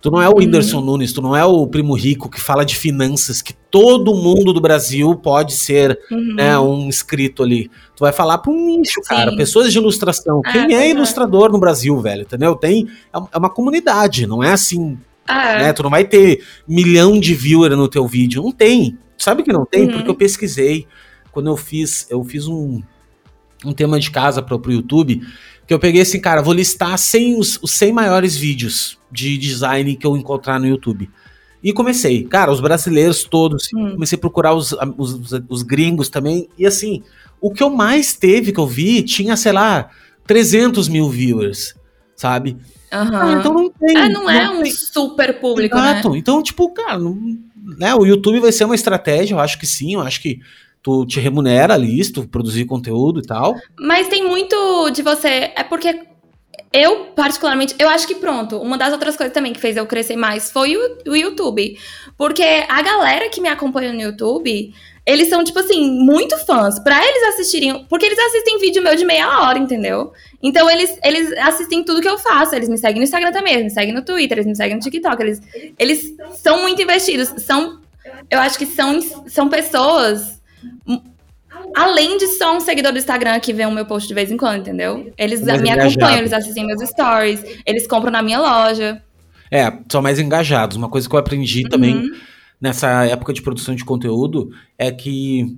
Tu não é o uhum. Whindersson Nunes, tu não é o primo rico que fala de finanças, que todo mundo do Brasil pode ser uhum. né, um inscrito ali. Tu vai falar para um nicho, cara. Pessoas de ilustração. Ah, Quem é, é ilustrador no Brasil, velho? Entendeu? Tem. É, é uma comunidade, não é assim. Ah, é. né? Tu não vai ter milhão de viewers no teu vídeo. Não tem. Sabe que não tem? Uhum. Porque eu pesquisei. Quando eu fiz, eu fiz um, um tema de casa para o YouTube que eu peguei assim, cara, vou listar 100, os, os 100 maiores vídeos de design que eu encontrar no YouTube. E comecei, cara, os brasileiros todos, hum. comecei a procurar os, os, os, gringos também, e assim, o que eu mais teve que eu vi tinha, sei lá, 300 mil viewers, sabe? Uhum. Ah, então não tem. Ah, não, não é um super público, né? Exato. né? Então, tipo, cara, não, né, o YouTube vai ser uma estratégia, eu acho que sim, eu acho que tu te remunera ali, se tu produzir conteúdo e tal. Mas tem muito de você. É porque eu, particularmente, eu acho que pronto, uma das outras coisas também que fez eu crescer mais foi o, o YouTube. Porque a galera que me acompanha no YouTube, eles são, tipo assim, muito fãs. Pra eles assistirem. Porque eles assistem vídeo meu de meia hora, entendeu? Então eles, eles assistem tudo que eu faço. Eles me seguem no Instagram também, eles me seguem no Twitter, eles me seguem no TikTok. Eles, eles são muito investidos. São. Eu acho que são, são pessoas Além de só um seguidor do Instagram que vê o meu post de vez em quando, entendeu? Eles me engajado. acompanham, eles assistem meus stories, eles compram na minha loja. É, são mais engajados. Uma coisa que eu aprendi uhum. também nessa época de produção de conteúdo é que.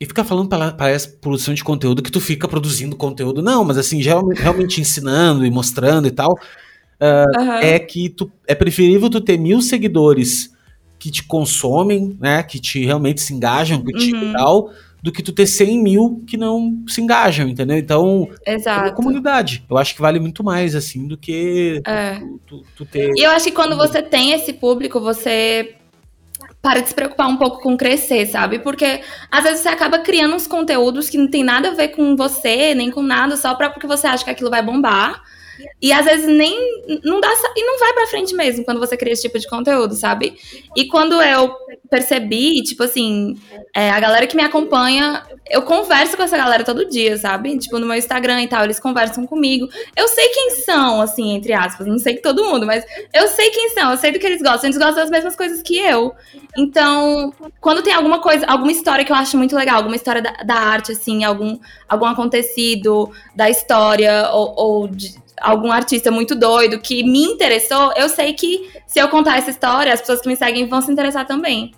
E fica falando parece produção de conteúdo que tu fica produzindo conteúdo. Não, mas assim, realmente ensinando e mostrando e tal. Uh, uhum. É que tu, é preferível tu ter mil seguidores que te consomem, né? Que te realmente se engajam contigo uhum. e tal, do que tu ter 100 mil que não se engajam, entendeu? Então, Exato. é comunidade. Eu acho que vale muito mais, assim, do que é. tu, tu, tu ter. E eu acho que quando você tem esse público, você para de se preocupar um pouco com crescer, sabe? Porque às vezes você acaba criando uns conteúdos que não tem nada a ver com você, nem com nada, só pra, porque você acha que aquilo vai bombar. E às vezes nem não dá e não vai para frente mesmo quando você cria esse tipo de conteúdo, sabe? E quando eu percebi, tipo assim, é, a galera que me acompanha, eu converso com essa galera todo dia, sabe? Tipo no meu Instagram e tal, eles conversam comigo. Eu sei quem são, assim, entre aspas, não sei que todo mundo, mas eu sei quem são, eu sei do que eles gostam, eles gostam das mesmas coisas que eu. Então, quando tem alguma coisa, alguma história que eu acho muito legal, alguma história da, da arte, assim, algum, algum acontecido da história ou, ou de, algum artista muito doido que me interessou, eu sei que se eu contar essa história, as pessoas que me seguem vão se interessar também.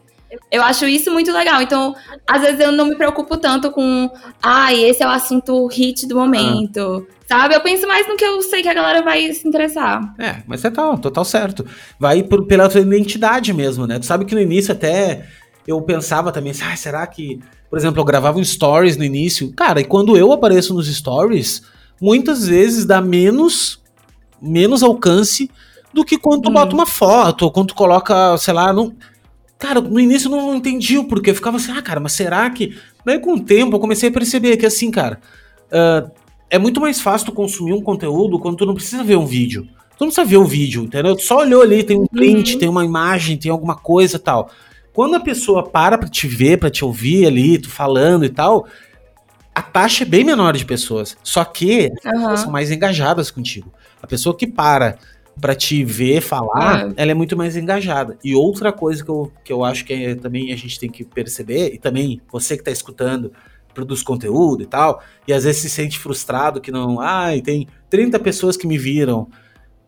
Eu acho isso muito legal. Então, às vezes eu não me preocupo tanto com, ai, ah, esse é o assunto hit do momento. Ah. Sabe? Eu penso mais no que eu sei que a galera vai se interessar. É, mas você tá total certo. Vai por, pela tua identidade mesmo, né? Tu sabe que no início até eu pensava também ah, será que. Por exemplo, eu gravava um stories no início. Cara, e quando eu apareço nos stories, muitas vezes dá menos, menos alcance do que quando tu hum. bota uma foto, ou quando tu coloca, sei lá, não. Cara, no início eu não entendi o porquê. Eu ficava assim, ah, cara, mas será que. Daí com o tempo eu comecei a perceber que assim, cara, uh, é muito mais fácil tu consumir um conteúdo quando tu não precisa ver um vídeo. Tu não precisa ver o vídeo, entendeu? Tu só olhou ali, tem um print, uhum. tem uma imagem, tem alguma coisa tal. Quando a pessoa para pra te ver, pra te ouvir ali, tu falando e tal, a taxa é bem menor de pessoas. Só que as pessoas são mais engajadas contigo. A pessoa que para para te ver falar, ela é muito mais engajada. E outra coisa que eu, que eu acho que é, também a gente tem que perceber, e também você que está escutando, produz conteúdo e tal, e às vezes se sente frustrado que não, ai, tem 30 pessoas que me viram.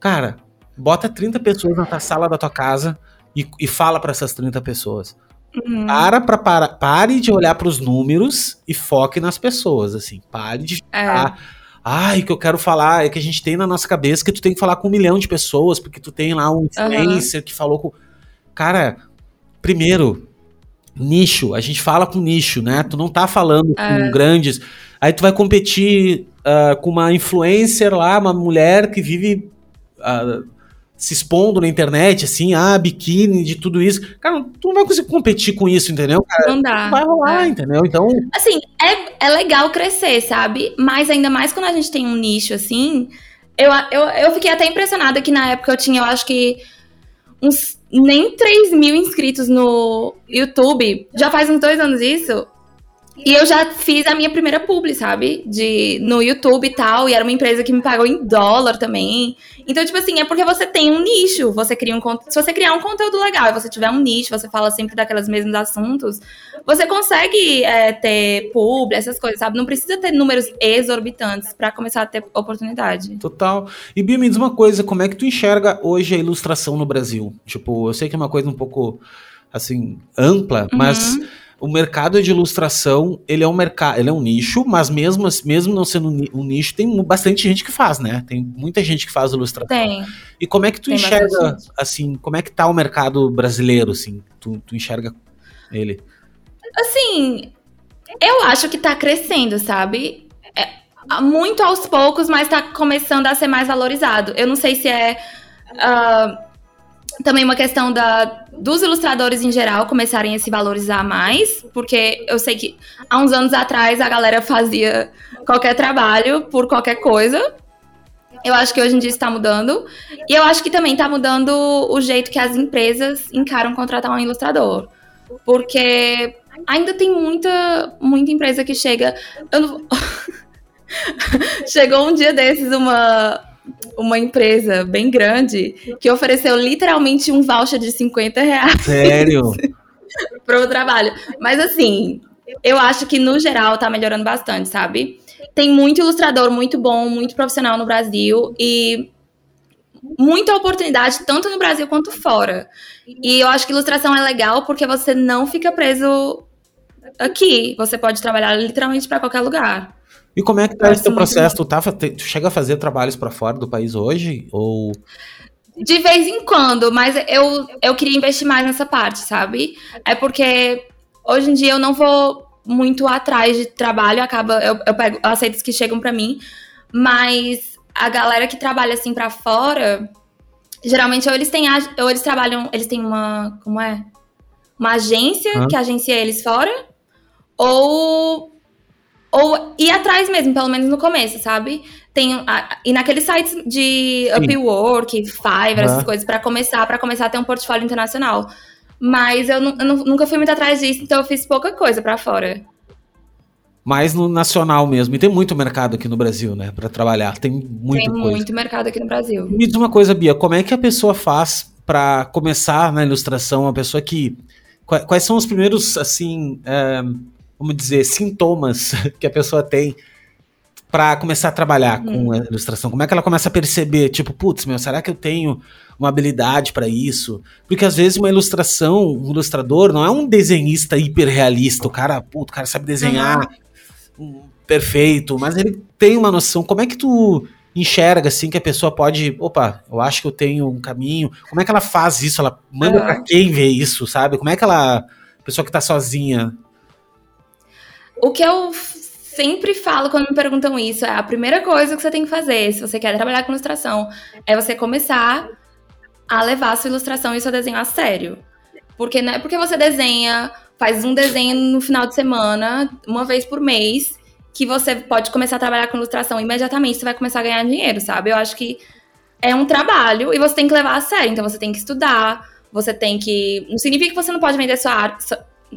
Cara, bota 30 pessoas na sala da tua casa e, e fala para essas 30 pessoas. Uhum. Para, pra, para, pare de olhar para os números e foque nas pessoas, assim. Pare de ficar. É. Ai, o que eu quero falar é que a gente tem na nossa cabeça que tu tem que falar com um milhão de pessoas, porque tu tem lá um influencer uhum. que falou com. Cara, primeiro, nicho. A gente fala com nicho, né? Tu não tá falando é. com grandes. Aí tu vai competir uh, com uma influencer lá, uma mulher que vive. Uh, se expondo na internet, assim, ah, biquíni, de tudo isso. Cara, tu não vai conseguir competir com isso, entendeu? Cara, não dá. Não vai rolar, é. entendeu? Então. Assim, é, é legal crescer, sabe? Mas ainda mais quando a gente tem um nicho assim. Eu, eu, eu fiquei até impressionada que na época eu tinha, eu acho que, uns nem 3 mil inscritos no YouTube. Já faz uns dois anos isso. E eu já fiz a minha primeira publi, sabe? De, no YouTube e tal. E era uma empresa que me pagou em dólar também. Então, tipo assim, é porque você tem um nicho. Você cria um Se você criar um conteúdo legal e você tiver um nicho, você fala sempre daqueles mesmos assuntos, você consegue é, ter publi, essas coisas, sabe? Não precisa ter números exorbitantes para começar a ter oportunidade. Total. E Bia, me diz uma coisa, como é que tu enxerga hoje a ilustração no Brasil? Tipo, eu sei que é uma coisa um pouco, assim, ampla, mas... Uhum o mercado de ilustração, ele é um mercado, ele é um nicho, mas mesmo, mesmo não sendo um nicho, tem bastante gente que faz, né? Tem muita gente que faz ilustração. Tem. E como é que tu tem enxerga, assim, como é que tá o mercado brasileiro, assim? Tu, tu enxerga ele? Assim, eu acho que tá crescendo, sabe? É, muito aos poucos, mas tá começando a ser mais valorizado. Eu não sei se é... Uh, também uma questão da, dos ilustradores em geral começarem a se valorizar mais, porque eu sei que há uns anos atrás a galera fazia qualquer trabalho por qualquer coisa. Eu acho que hoje em dia está mudando. E eu acho que também está mudando o jeito que as empresas encaram contratar um ilustrador. Porque ainda tem muita, muita empresa que chega. Não... Chegou um dia desses uma, uma empresa bem grande que ofereceu literalmente um voucher de 50 reais. Sério? para o trabalho. Mas assim, eu acho que no geral tá melhorando bastante, sabe? Tem muito ilustrador muito bom, muito profissional no Brasil e muita oportunidade tanto no Brasil quanto fora. E eu acho que ilustração é legal porque você não fica preso aqui. Você pode trabalhar literalmente para qualquer lugar. E como é que tá esse teu processo? Tu, tá, tu chega a fazer trabalhos para fora do país hoje? Ou... De vez em quando, mas eu, eu queria investir mais nessa parte, sabe? É porque hoje em dia eu não vou muito atrás de trabalho, acaba eu, eu pego aceitos que chegam para mim, mas a galera que trabalha assim para fora, geralmente ou eles têm ou eles trabalham, eles têm uma, como é? Uma agência que agencia eles fora, ou ou ir atrás mesmo, pelo menos no começo, sabe? Tem, e naqueles sites de Upwork, Fiverr, uhum. essas coisas, para começar, para começar a ter um portfólio internacional. Mas eu, eu, nunca fui muito atrás disso, então eu fiz pouca coisa para fora. Mais no nacional mesmo. E tem muito mercado aqui no Brasil, né? para trabalhar. Tem muita tem coisa. muito mercado aqui no Brasil. Me diz uma coisa, Bia. Como é que a pessoa faz para começar na ilustração? A pessoa que. Quais são os primeiros, assim. É vamos dizer, sintomas que a pessoa tem para começar a trabalhar uhum. com a ilustração? Como é que ela começa a perceber, tipo, putz, meu, será que eu tenho uma habilidade para isso? Porque às vezes uma ilustração, um ilustrador não é um desenhista hiperrealista, o cara, puto, o cara sabe desenhar uhum. perfeito, mas ele tem uma noção. Como é que tu enxerga assim que a pessoa pode, opa, eu acho que eu tenho um caminho. Como é que ela faz isso? Ela manda uhum. para quem ver isso, sabe? Como é que ela, pessoa que tá sozinha, o que eu sempre falo quando me perguntam isso é a primeira coisa que você tem que fazer, se você quer trabalhar com ilustração, é você começar a levar a sua ilustração e seu desenho a sério. Porque não é porque você desenha, faz um desenho no final de semana, uma vez por mês, que você pode começar a trabalhar com ilustração imediatamente, você vai começar a ganhar dinheiro, sabe? Eu acho que é um trabalho e você tem que levar a sério. Então você tem que estudar, você tem que. Não significa que você não pode vender sua arte,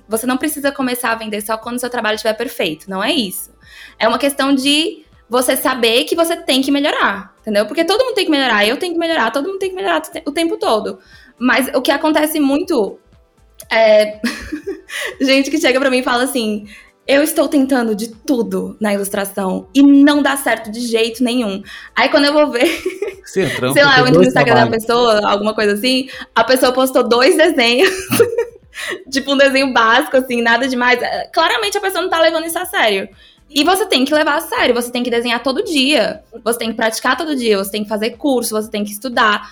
você não precisa começar a vender só quando seu trabalho estiver perfeito. Não é isso. É uma questão de você saber que você tem que melhorar, entendeu? Porque todo mundo tem que melhorar, eu tenho que melhorar, todo mundo tem que melhorar o tempo todo. Mas o que acontece muito é. gente que chega para mim e fala assim: eu estou tentando de tudo na ilustração e não dá certo de jeito nenhum. Aí quando eu vou ver, é sei lá, eu entro no Instagram da pessoa, alguma coisa assim, a pessoa postou dois desenhos. Tipo um desenho básico, assim, nada demais. É, claramente a pessoa não tá levando isso a sério. E você tem que levar a sério, você tem que desenhar todo dia, você tem que praticar todo dia, você tem que fazer curso, você tem que estudar.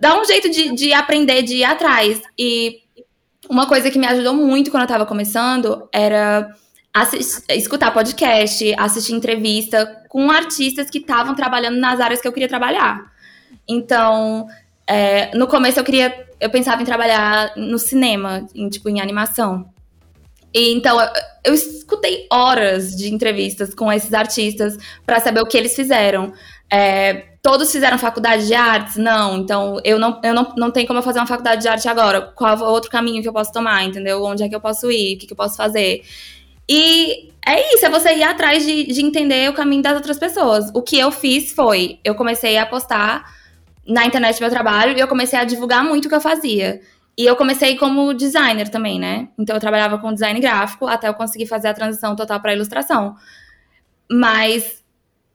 Dá um jeito de, de aprender, de ir atrás. E uma coisa que me ajudou muito quando eu tava começando era escutar podcast, assistir entrevista com artistas que estavam trabalhando nas áreas que eu queria trabalhar. Então, é, no começo eu queria, eu pensava em trabalhar no cinema, em, tipo em animação. E, então eu, escutei horas de entrevistas com esses artistas para saber o que eles fizeram. É, todos fizeram faculdade de artes? Não. Então eu não, eu não, não tenho como fazer uma faculdade de arte agora. Qual outro caminho que eu posso tomar? Entendeu? Onde é que eu posso ir? O que, que eu posso fazer? E é isso, é você ir atrás de, de entender o caminho das outras pessoas. O que eu fiz foi, eu comecei a postar na internet meu trabalho e eu comecei a divulgar muito o que eu fazia. E eu comecei como designer também, né? Então eu trabalhava com design gráfico até eu conseguir fazer a transição total para ilustração. Mas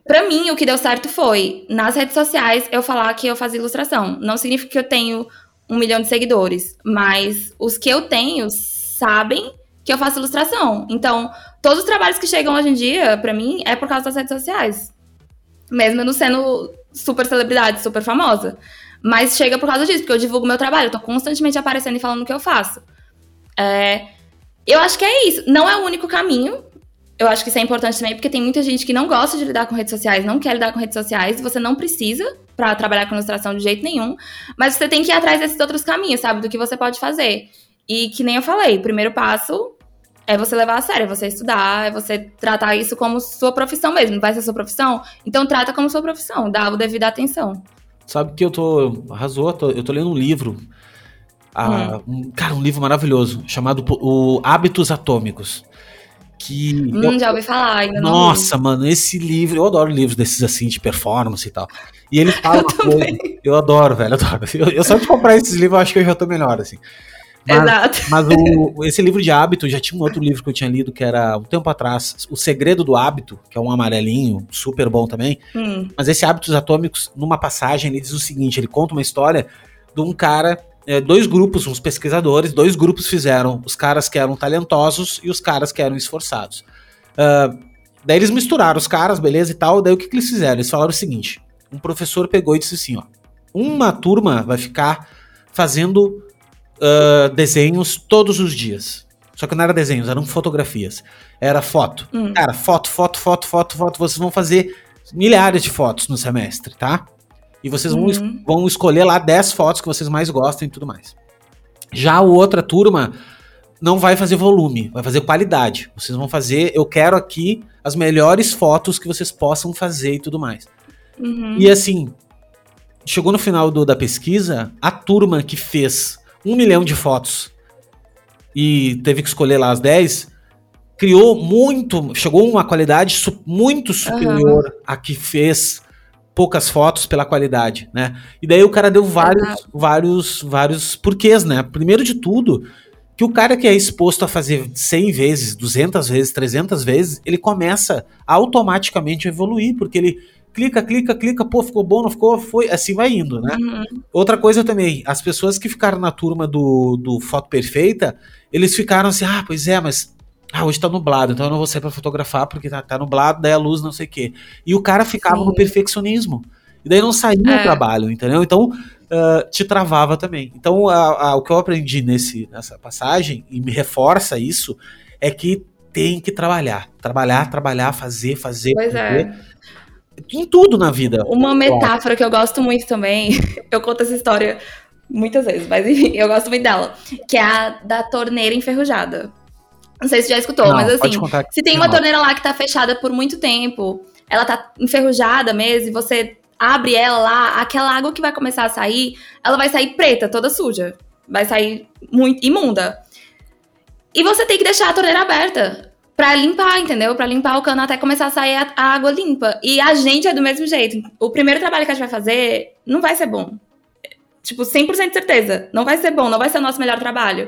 para mim o que deu certo foi nas redes sociais eu falar que eu fazia ilustração. Não significa que eu tenho um milhão de seguidores, mas os que eu tenho sabem que eu faço ilustração. Então, todos os trabalhos que chegam hoje em dia, para mim, é por causa das redes sociais. Mesmo não sendo super celebridade, super famosa. Mas chega por causa disso, porque eu divulgo meu trabalho, eu tô constantemente aparecendo e falando o que eu faço. É, eu acho que é isso. Não é o único caminho. Eu acho que isso é importante também, porque tem muita gente que não gosta de lidar com redes sociais, não quer lidar com redes sociais, você não precisa para trabalhar com ilustração de jeito nenhum, mas você tem que ir atrás desses outros caminhos, sabe, do que você pode fazer. E que nem eu falei, o primeiro passo é você levar a sério, é você estudar, é você tratar isso como sua profissão mesmo. Não vai ser sua profissão? Então trata como sua profissão, dá o devido atenção. Sabe que eu tô. Arrasou, tô, eu tô lendo um livro. Ah, hum. um, cara, um livro maravilhoso, chamado o Hábitos Atômicos. Que. Hum, eu, já ouvi falar, ainda não. Nossa, mano, esse livro, eu adoro livros desses assim, de performance e tal. E ele fala. eu, eu adoro, velho, eu adoro. Eu, eu só de comprar esses livros, eu acho que eu já tô melhor, assim. Mas, Exato. Mas o, esse livro de hábito, já tinha um outro livro que eu tinha lido que era um tempo atrás, O Segredo do Hábito, que é um amarelinho, super bom também. Hum. Mas esse Hábitos Atômicos, numa passagem, ele diz o seguinte: ele conta uma história de um cara. É, dois grupos, uns pesquisadores, dois grupos fizeram os caras que eram talentosos e os caras que eram esforçados. Uh, daí eles misturaram os caras, beleza e tal. Daí o que, que eles fizeram? Eles falaram o seguinte: um professor pegou e disse assim: ó, uma turma vai ficar fazendo uh, desenhos todos os dias. Só que não era desenhos, eram fotografias. Era foto. Hum. Cara, foto, foto, foto, foto, foto. Vocês vão fazer milhares de fotos no semestre, tá? E vocês vão, uhum. vão escolher lá 10 fotos que vocês mais gostam e tudo mais. Já a outra turma não vai fazer volume, vai fazer qualidade. Vocês vão fazer, eu quero aqui as melhores fotos que vocês possam fazer e tudo mais. Uhum. E assim, chegou no final do, da pesquisa, a turma que fez um milhão de fotos e teve que escolher lá as 10, criou muito, chegou uma qualidade su muito superior uhum. a que fez poucas fotos pela qualidade, né? E daí o cara deu vários, uhum. vários, vários porquês, né? Primeiro de tudo, que o cara que é exposto a fazer 100 vezes, 200 vezes, 300 vezes, ele começa automaticamente a evoluir, porque ele clica, clica, clica, pô, ficou bom, não ficou, foi, assim vai indo, né? Uhum. Outra coisa também, as pessoas que ficaram na turma do, do Foto Perfeita, eles ficaram assim, ah, pois é, mas ah, hoje tá nublado, então eu não vou sair pra fotografar porque tá, tá nublado, daí a luz não sei o quê. E o cara ficava Sim. no perfeccionismo. E daí não saía é. o trabalho, entendeu? Então, uh, te travava também. Então, a, a, o que eu aprendi nesse, nessa passagem, e me reforça isso, é que tem que trabalhar. Trabalhar, trabalhar, fazer, fazer, pois fazer. É em tudo na vida. Uma metáfora que eu gosto muito também, eu conto essa história muitas vezes, mas enfim, eu gosto muito dela, que é a da torneira enferrujada. Não sei se já escutou, Não, mas assim, se tem uma torneira lá que tá fechada por muito tempo, ela tá enferrujada mesmo, e você abre ela lá, aquela água que vai começar a sair, ela vai sair preta, toda suja. Vai sair muito imunda. E você tem que deixar a torneira aberta para limpar, entendeu? Para limpar o cano até começar a sair a, a, água limpa. E a gente é do mesmo jeito. O primeiro trabalho que a gente vai fazer não vai ser bom. Tipo, 100% de certeza. Não vai ser bom, não vai ser o nosso melhor trabalho.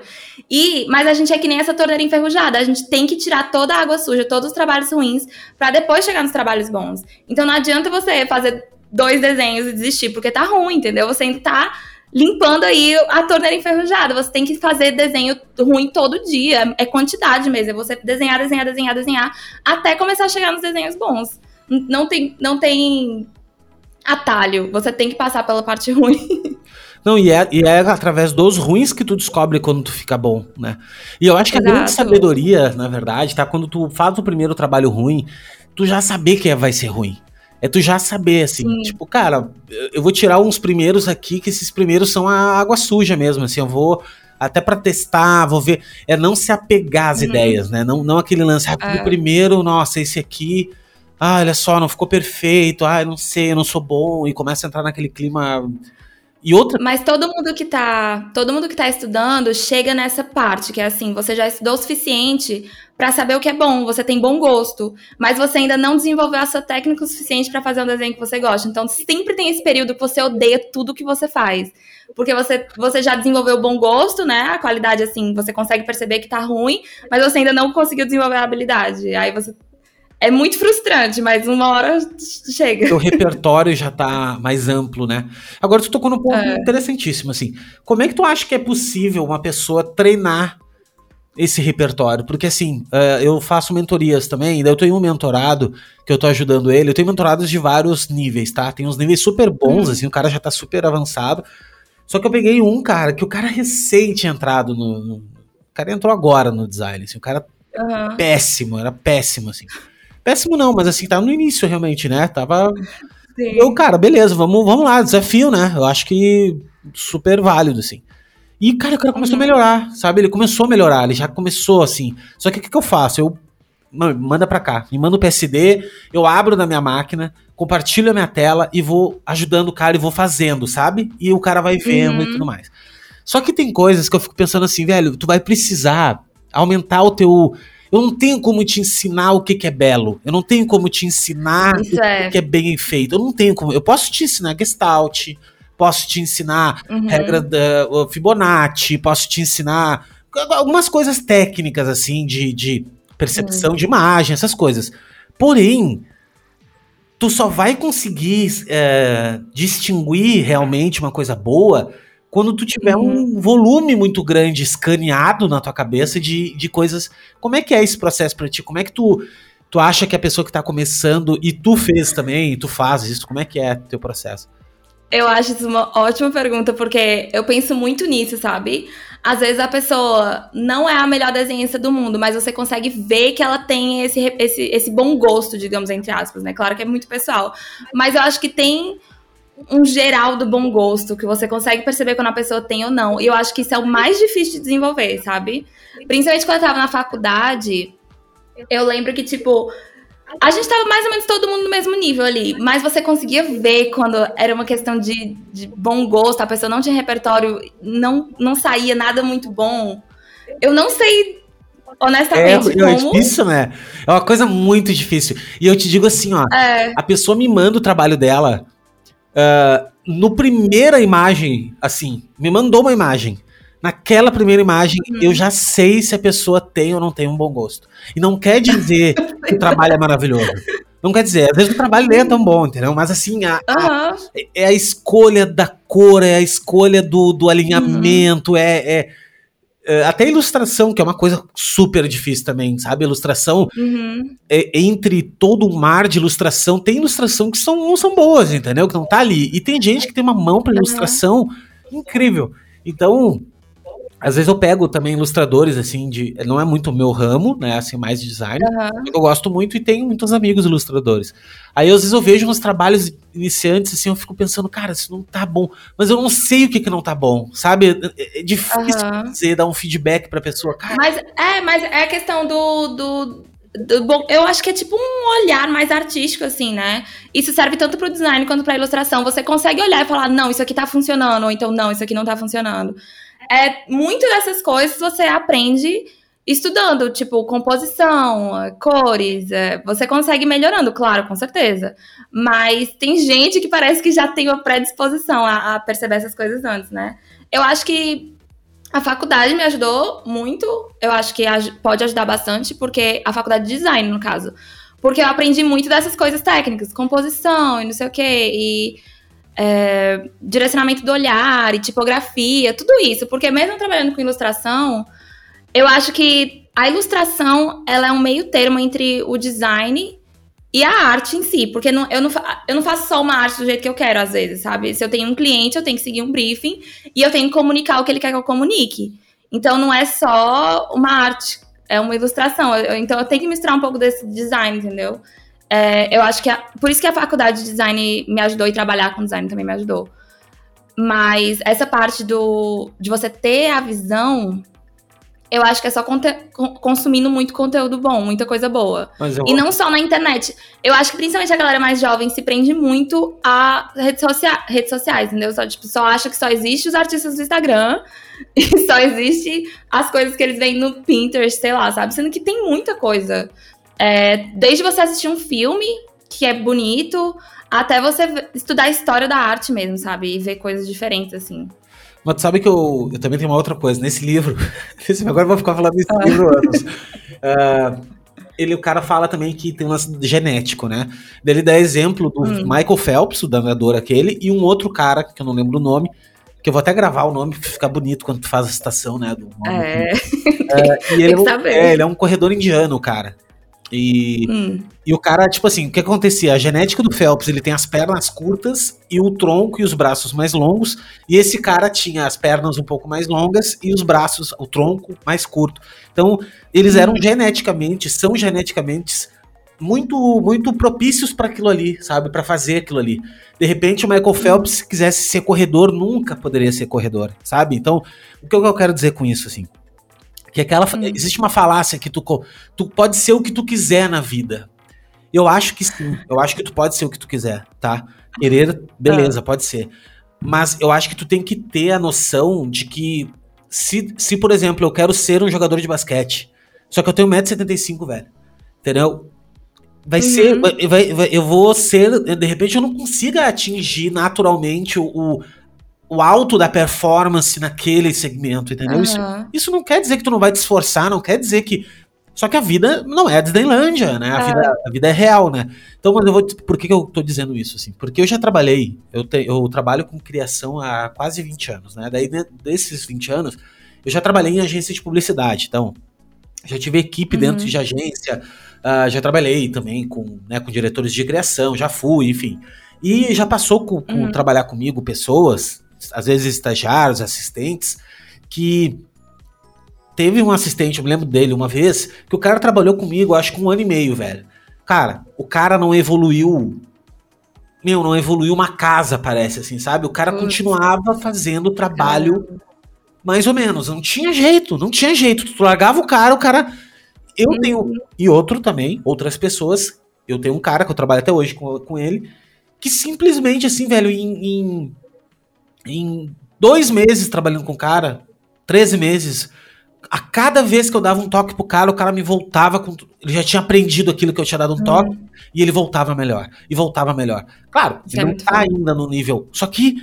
E, mas a gente é que nem essa torneira enferrujada. A gente tem que tirar toda a água suja, todos os trabalhos ruins, para depois chegar nos trabalhos bons. Então não adianta você fazer dois desenhos e desistir, porque tá ruim, entendeu? Você ainda tá limpando aí a torneira enferrujada. Você tem que fazer desenho ruim todo dia. É quantidade mesmo. É você desenhar, desenhar, desenhar, desenhar, até começar a chegar nos desenhos bons. Não tem, não tem atalho. Você tem que passar pela parte ruim. Não, e é, e é através dos ruins que tu descobre quando tu fica bom, né? E eu acho que Exato. a grande sabedoria, na verdade, tá? Quando tu faz o primeiro trabalho ruim, tu já saber que vai ser ruim. É tu já saber, assim, Sim. tipo, cara, eu vou tirar uns primeiros aqui, que esses primeiros são a água suja mesmo, assim, eu vou até para testar, vou ver, é não se apegar às uhum. ideias, né? Não, não aquele lance, ah, é. primeiro, nossa, esse aqui, ah, olha só, não ficou perfeito, ah, eu não sei, eu não sou bom, e começa a entrar naquele clima E outra. Mas todo mundo que tá, todo mundo que tá estudando chega nessa parte, que é assim, você já estudou o suficiente para saber o que é bom, você tem bom gosto, mas você ainda não desenvolveu a sua técnica o suficiente para fazer um desenho que você gosta. Então sempre tem esse período que você odeia tudo que você faz. Porque você, você já desenvolveu bom gosto, né? A qualidade, assim, você consegue perceber que tá ruim, mas você ainda não conseguiu desenvolver a habilidade. Aí você é muito frustrante, mas uma hora chega. O repertório já tá mais amplo, né? Agora tu tocou num ponto é. interessantíssimo, assim. Como é que tu acha que é possível uma pessoa treinar esse repertório? Porque, assim, uh, eu faço mentorias também, daí eu tenho um mentorado que eu tô ajudando ele. Eu tenho mentorados de vários níveis, tá? Tem uns níveis super bons, hum. assim, o cara já tá super avançado. Só que eu peguei um, cara, que o cara recém tinha entrado no. no o cara entrou agora no design, assim, o cara uhum. péssimo, era péssimo, assim. Péssimo não, mas assim, tava no início realmente, né? Tava. Sim. Eu, cara, beleza, vamos, vamos lá, desafio, né? Eu acho que super válido, assim. E, cara, o cara começou uhum. a melhorar, sabe? Ele começou a melhorar, ele já começou assim. Só que o que, que eu faço? Eu. Manda pra cá, me manda o PSD, eu abro na minha máquina, compartilho a minha tela e vou ajudando o cara e vou fazendo, sabe? E o cara vai vendo uhum. e tudo mais. Só que tem coisas que eu fico pensando assim, velho, tu vai precisar aumentar o teu eu não tenho como te ensinar o que, que é belo. Eu não tenho como te ensinar Isso o é. que é bem feito. Eu não tenho como. Eu posso te ensinar Gestalt, posso te ensinar uhum. regra da Fibonacci, posso te ensinar algumas coisas técnicas, assim, de, de percepção uhum. de imagem, essas coisas. Porém, tu só vai conseguir é, distinguir realmente uma coisa boa quando tu tiver uhum. um volume muito grande escaneado na tua cabeça de, de coisas. Como é que é esse processo para ti? Como é que tu, tu acha que a pessoa que está começando e tu fez também, e tu fazes isso, como é que é teu processo? Eu acho isso uma ótima pergunta, porque eu penso muito nisso, sabe? Às vezes a pessoa não é a melhor desenhista do mundo, mas você consegue ver que ela tem esse, esse, esse bom gosto, digamos, entre aspas, né? Claro que é muito pessoal. Mas eu acho que tem um geral do bom gosto, que você consegue perceber quando a pessoa tem ou não. E eu acho que isso é o mais difícil de desenvolver, sabe? Principalmente quando eu tava na faculdade, eu lembro que, tipo, a gente tava mais ou menos todo mundo no mesmo nível ali, mas você conseguia ver quando era uma questão de, de bom gosto, a pessoa não tinha repertório, não, não saía nada muito bom. Eu não sei honestamente. É, como... Isso, né? É uma coisa muito difícil. E eu te digo assim, ó. É. A pessoa me manda o trabalho dela. Uh, no primeira imagem, assim, me mandou uma imagem. Naquela primeira imagem, uhum. eu já sei se a pessoa tem ou não tem um bom gosto. E não quer dizer que o trabalho é maravilhoso. Não quer dizer, às vezes o trabalho nem é tão bom, entendeu? Mas assim, a, uhum. a, é a escolha da cor, é a escolha do, do alinhamento, uhum. é é, até ilustração, que é uma coisa super difícil também, sabe? Ilustração, uhum. é, entre todo um mar de ilustração, tem ilustração que são, não são boas, entendeu? Que não tá ali. E tem gente que tem uma mão para ilustração uhum. incrível. Então, às vezes eu pego também ilustradores, assim, de. Não é muito o meu ramo, né? Assim, mais de design. Uhum. Eu gosto muito e tenho muitos amigos ilustradores. Aí, às vezes, eu vejo uns trabalhos iniciantes, assim, eu fico pensando, cara, isso não tá bom. Mas eu não sei o que que não tá bom, sabe? É, é difícil uhum. dizer, dar um feedback pra pessoa. Cara, mas é, mas é a questão do, do, do. Bom, eu acho que é tipo um olhar mais artístico, assim, né? Isso serve tanto pro design quanto pra ilustração. Você consegue olhar e falar, não, isso aqui tá funcionando, ou então, não, isso aqui não tá funcionando é muito dessas coisas você aprende estudando, tipo, composição, cores, é, você consegue melhorando, claro, com certeza. Mas tem gente que parece que já tem uma predisposição a, a perceber essas coisas antes, né? Eu acho que a faculdade me ajudou muito, eu acho que pode ajudar bastante, porque a faculdade de design, no caso. Porque eu aprendi muito dessas coisas técnicas, composição e não sei o quê, e é, direcionamento do olhar e tipografia, tudo isso. Porque mesmo trabalhando com ilustração, eu acho que a ilustração ela é um meio termo entre o design e a arte em si. Porque não, eu, não, eu não faço só uma arte do jeito que eu quero, às vezes, sabe? Se eu tenho um cliente, eu tenho que seguir um briefing e eu tenho que comunicar o que ele quer que eu comunique. Então não é só uma arte, é uma ilustração. Eu, então eu tenho que misturar um pouco desse design, entendeu? É, eu acho que. A, por isso que a faculdade de design me ajudou e trabalhar com design também me ajudou. Mas essa parte do de você ter a visão eu acho que é só consumindo muito conteúdo bom, muita coisa boa. Eu... E não só na internet. Eu acho que principalmente a galera mais jovem se prende muito a redes, socia redes sociais, entendeu? Só, tipo, só acha que só existe os artistas do Instagram e só existe as coisas que eles veem no Pinterest, sei lá, sabe? Sendo que tem muita coisa. É, desde você assistir um filme que é bonito, até você estudar a história da arte mesmo, sabe? E ver coisas diferentes, assim. Mas tu sabe que eu, eu também tenho uma outra coisa. Nesse livro, agora eu vou ficar falando desse ah. livro anos. Uh, ele, o cara fala também que tem um genético, né? Ele dá exemplo do hum. Michael Phelps, o nadador aquele, e um outro cara, que eu não lembro o nome, que eu vou até gravar o nome, ficar bonito quando tu faz a citação, né? Do nome. É, é e ele, é, é, ele é um corredor indiano, cara. E, hum. e o cara, tipo assim, o que acontecia? A genética do Phelps, ele tem as pernas curtas e o tronco e os braços mais longos, e esse cara tinha as pernas um pouco mais longas e os braços, o tronco mais curto. Então, eles eram hum. geneticamente, são geneticamente muito muito propícios para aquilo ali, sabe? Para fazer aquilo ali. De repente, o Michael hum. Phelps, se quisesse ser corredor, nunca poderia ser corredor, sabe? Então, o que eu quero dizer com isso, assim? Que aquela, hum. existe uma falácia que tu, tu pode ser o que tu quiser na vida. Eu acho que sim. Eu acho que tu pode ser o que tu quiser, tá? Querer, beleza, ah. pode ser. Mas eu acho que tu tem que ter a noção de que se, se, por exemplo, eu quero ser um jogador de basquete, só que eu tenho 1,75m, velho. Entendeu? Vai uhum. ser. Vai, vai, eu vou ser. De repente eu não consiga atingir naturalmente o, o o alto da performance naquele segmento, entendeu? Uhum. Isso, isso não quer dizer que tu não vai te esforçar, não quer dizer que. Só que a vida não é a Disneylândia, né? A, é. vida, a vida é real, né? Então, mas eu vou. Por que, que eu tô dizendo isso, assim? Porque eu já trabalhei, eu, te, eu trabalho com criação há quase 20 anos, né? Daí, desses 20 anos, eu já trabalhei em agência de publicidade. Então, já tive equipe uhum. dentro de agência, uh, já trabalhei também com, né, com diretores de criação, já fui, enfim. E já passou com, com uhum. trabalhar comigo pessoas às vezes estagiários, assistentes, que teve um assistente, eu me lembro dele uma vez, que o cara trabalhou comigo, acho que um ano e meio, velho. Cara, o cara não evoluiu. Meu, não evoluiu uma casa, parece assim, sabe? O cara continuava fazendo o trabalho mais ou menos. Não tinha jeito, não tinha jeito. Tu largava o cara, o cara. Eu uhum. tenho. E outro também, outras pessoas. Eu tenho um cara que eu trabalho até hoje com, com ele, que simplesmente, assim, velho, em, em em dois meses trabalhando com o cara, 13 meses, a cada vez que eu dava um toque pro cara, o cara me voltava com. Ele já tinha aprendido aquilo que eu tinha dado um hum. toque e ele voltava melhor. E voltava melhor. Claro, ele é não tá ainda no nível. Só que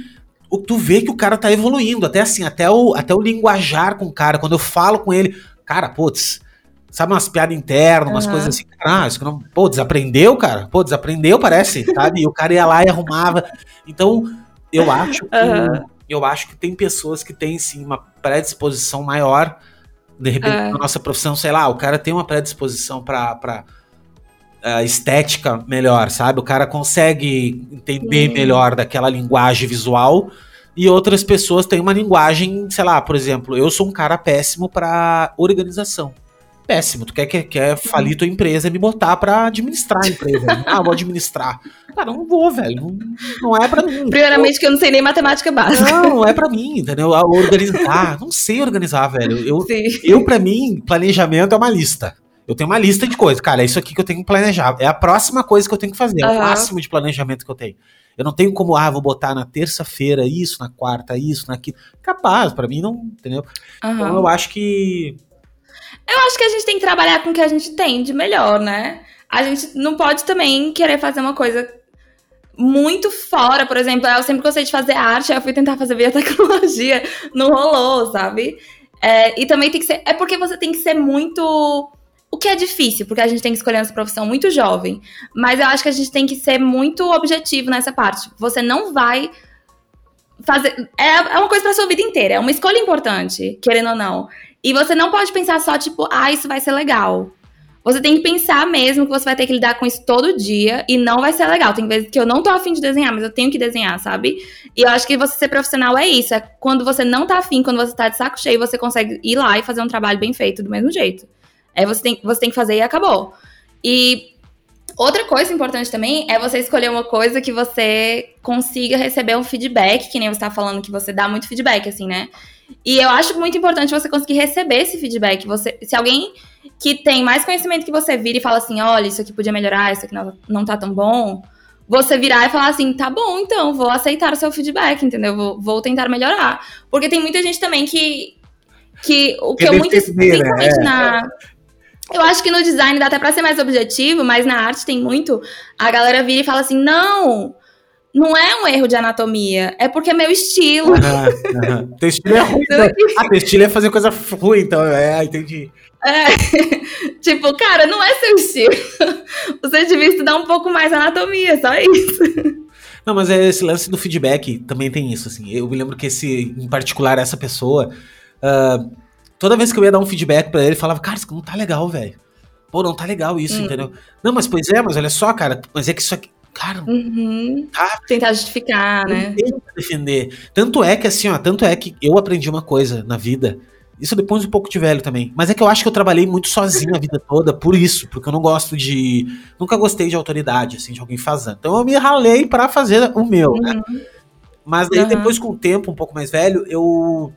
tu vê que o cara tá evoluindo. Até assim, até o, até o linguajar com o cara. Quando eu falo com ele, cara, putz, sabe umas piadas internas, umas uhum. coisas assim. Ah, isso que não. Pô, desaprendeu, cara? Pô, desaprendeu, parece, sabe? E o cara ia lá e arrumava. Então eu acho que, uhum. eu acho que tem pessoas que têm sim uma predisposição maior. De repente, uhum. na nossa profissão, sei lá, o cara tem uma predisposição para uh, estética melhor, sabe? O cara consegue entender uhum. melhor daquela linguagem visual. E outras pessoas têm uma linguagem, sei lá, por exemplo, eu sou um cara péssimo para organização péssimo. Tu quer, quer, quer falir tua empresa e me botar pra administrar a empresa. ah, vou administrar. Cara, não vou, velho. Não, não é pra mim. Primeiramente, que eu não sei nem matemática básica. Não, não é pra mim, entendeu? Organizar. Não sei organizar, velho. Eu, eu, pra mim, planejamento é uma lista. Eu tenho uma lista de coisas. Cara, é isso aqui que eu tenho que planejar. É a próxima coisa que eu tenho que fazer. É o máximo de planejamento que eu tenho. Eu não tenho como, ah, vou botar na terça-feira isso, na quarta isso, na quinta. Capaz, para mim não, entendeu? Uhum. Então eu acho que eu acho que a gente tem que trabalhar com o que a gente tem de melhor, né? A gente não pode também querer fazer uma coisa muito fora, por exemplo, eu sempre gostei de fazer arte, eu fui tentar fazer biotecnologia, não rolou, sabe? É, e também tem que ser. É porque você tem que ser muito. O que é difícil, porque a gente tem que escolher essa profissão muito jovem. Mas eu acho que a gente tem que ser muito objetivo nessa parte. Você não vai fazer. É, é uma coisa pra sua vida inteira, é uma escolha importante, querendo ou não. E você não pode pensar só, tipo, ah, isso vai ser legal. Você tem que pensar mesmo que você vai ter que lidar com isso todo dia e não vai ser legal. Tem vezes que eu não tô afim de desenhar, mas eu tenho que desenhar, sabe? E eu acho que você ser profissional é isso. É quando você não tá afim, quando você tá de saco cheio, você consegue ir lá e fazer um trabalho bem feito do mesmo jeito. É você tem, você tem que fazer e acabou. E outra coisa importante também é você escolher uma coisa que você consiga receber um feedback, que nem você tá falando que você dá muito feedback, assim, né? E eu acho muito importante você conseguir receber esse feedback. Você, se alguém que tem mais conhecimento que você vira e fala assim, olha, isso aqui podia melhorar, isso aqui não, não tá tão bom, você virar e falar assim, tá bom, então, vou aceitar o seu feedback, entendeu? Vou, vou tentar melhorar. Porque tem muita gente também que. que o que, eu muito. Principalmente né? na. Eu acho que no design dá até pra ser mais objetivo, mas na arte tem muito. A galera vira e fala assim: não, não é um erro de anatomia, é porque é meu estilo. Teu estilo é ruim. Então, ah, teu estilo é fazer coisa ruim, então, é, entendi. É, tipo, cara, não é seu estilo. Você devia estudar um pouco mais anatomia, só isso. Não, mas é esse lance do feedback também tem isso, assim. Eu me lembro que esse, em particular, essa pessoa, uh, toda vez que eu ia dar um feedback para ele, falava, cara, isso não tá legal, velho. Pô, não tá legal isso, hum. entendeu? Não, mas pois é, mas olha só, cara, mas é que isso aqui. Cara, uhum. tá, tentar justificar, né? Defender. Tanto é que assim, ó, tanto é que eu aprendi uma coisa na vida isso depois um pouco de velho também. Mas é que eu acho que eu trabalhei muito sozinho a vida toda por isso, porque eu não gosto de. Nunca gostei de autoridade, assim, de alguém fazendo. Então eu me ralei para fazer o meu, né? uhum. né? Mas daí uhum. depois, com o tempo, um pouco mais velho, eu.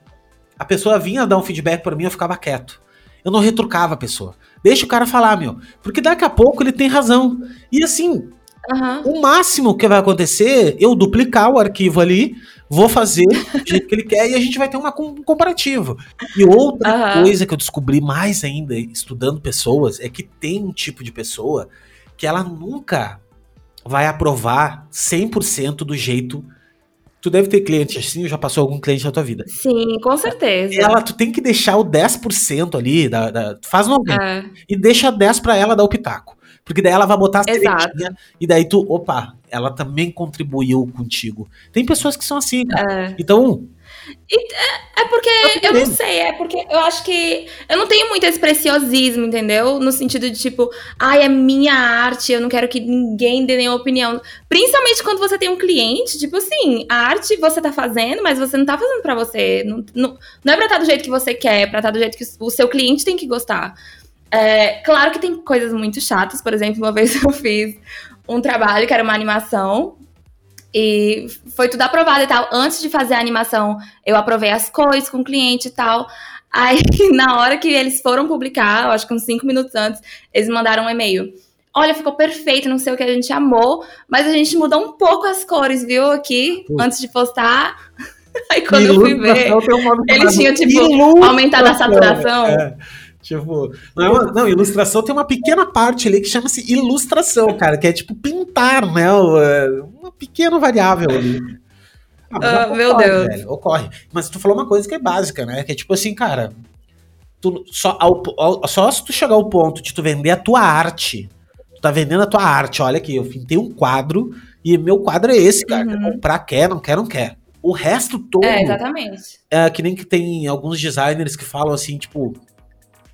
A pessoa vinha dar um feedback para mim, eu ficava quieto. Eu não retrucava a pessoa. Deixa o cara falar, meu. Porque daqui a pouco ele tem razão. E assim, Uhum. O máximo que vai acontecer, eu duplicar o arquivo ali, vou fazer do jeito que ele quer e a gente vai ter uma, um comparativo. E outra uhum. coisa que eu descobri mais ainda, estudando pessoas, é que tem um tipo de pessoa que ela nunca vai aprovar 100% do jeito. Tu deve ter cliente assim, já passou algum cliente na tua vida. Sim, com certeza. Ela, tu tem que deixar o 10% ali, da, da, faz 90%, é. e deixa 10% para ela dar o pitaco. Porque daí ela vai botar a sementinha e daí tu, opa, ela também contribuiu contigo. Tem pessoas que são assim, cara. É. Então. É, é porque, eu não sei, é porque eu acho que eu não tenho muito esse preciosismo, entendeu? No sentido de tipo, ai, é minha arte, eu não quero que ninguém dê nenhuma opinião. Principalmente quando você tem um cliente, tipo assim, a arte você tá fazendo, mas você não tá fazendo para você. Não, não, não é pra estar do jeito que você quer, é pra estar do jeito que o seu cliente tem que gostar. É, claro que tem coisas muito chatas. Por exemplo, uma vez eu fiz um trabalho que era uma animação. E foi tudo aprovado e tal. Antes de fazer a animação, eu aprovei as cores com o cliente e tal. Aí, na hora que eles foram publicar, eu acho que uns cinco minutos antes, eles mandaram um e-mail. Olha, ficou perfeito, não sei o que, a gente amou, mas a gente mudou um pouco as cores, viu, aqui, antes de postar. Aí quando eu fui ver, eles tinham, tipo, aumentado a saturação. É. Tipo, não, é uma, não, ilustração tem uma pequena parte ali que chama-se ilustração, cara, que é tipo pintar, né? É, uma pequena variável ali. Ah, ah ocorre, meu Deus. Velho, ocorre. Mas tu falou uma coisa que é básica, né? Que é tipo assim, cara, tu, só, ao, ao, só se tu chegar ao ponto de tu vender a tua arte, tu tá vendendo a tua arte, olha aqui, eu pintei um quadro e meu quadro é esse, cara. Uhum. Quer comprar, quer, não quer, não quer. O resto todo. É, exatamente. É que nem que tem alguns designers que falam assim, tipo,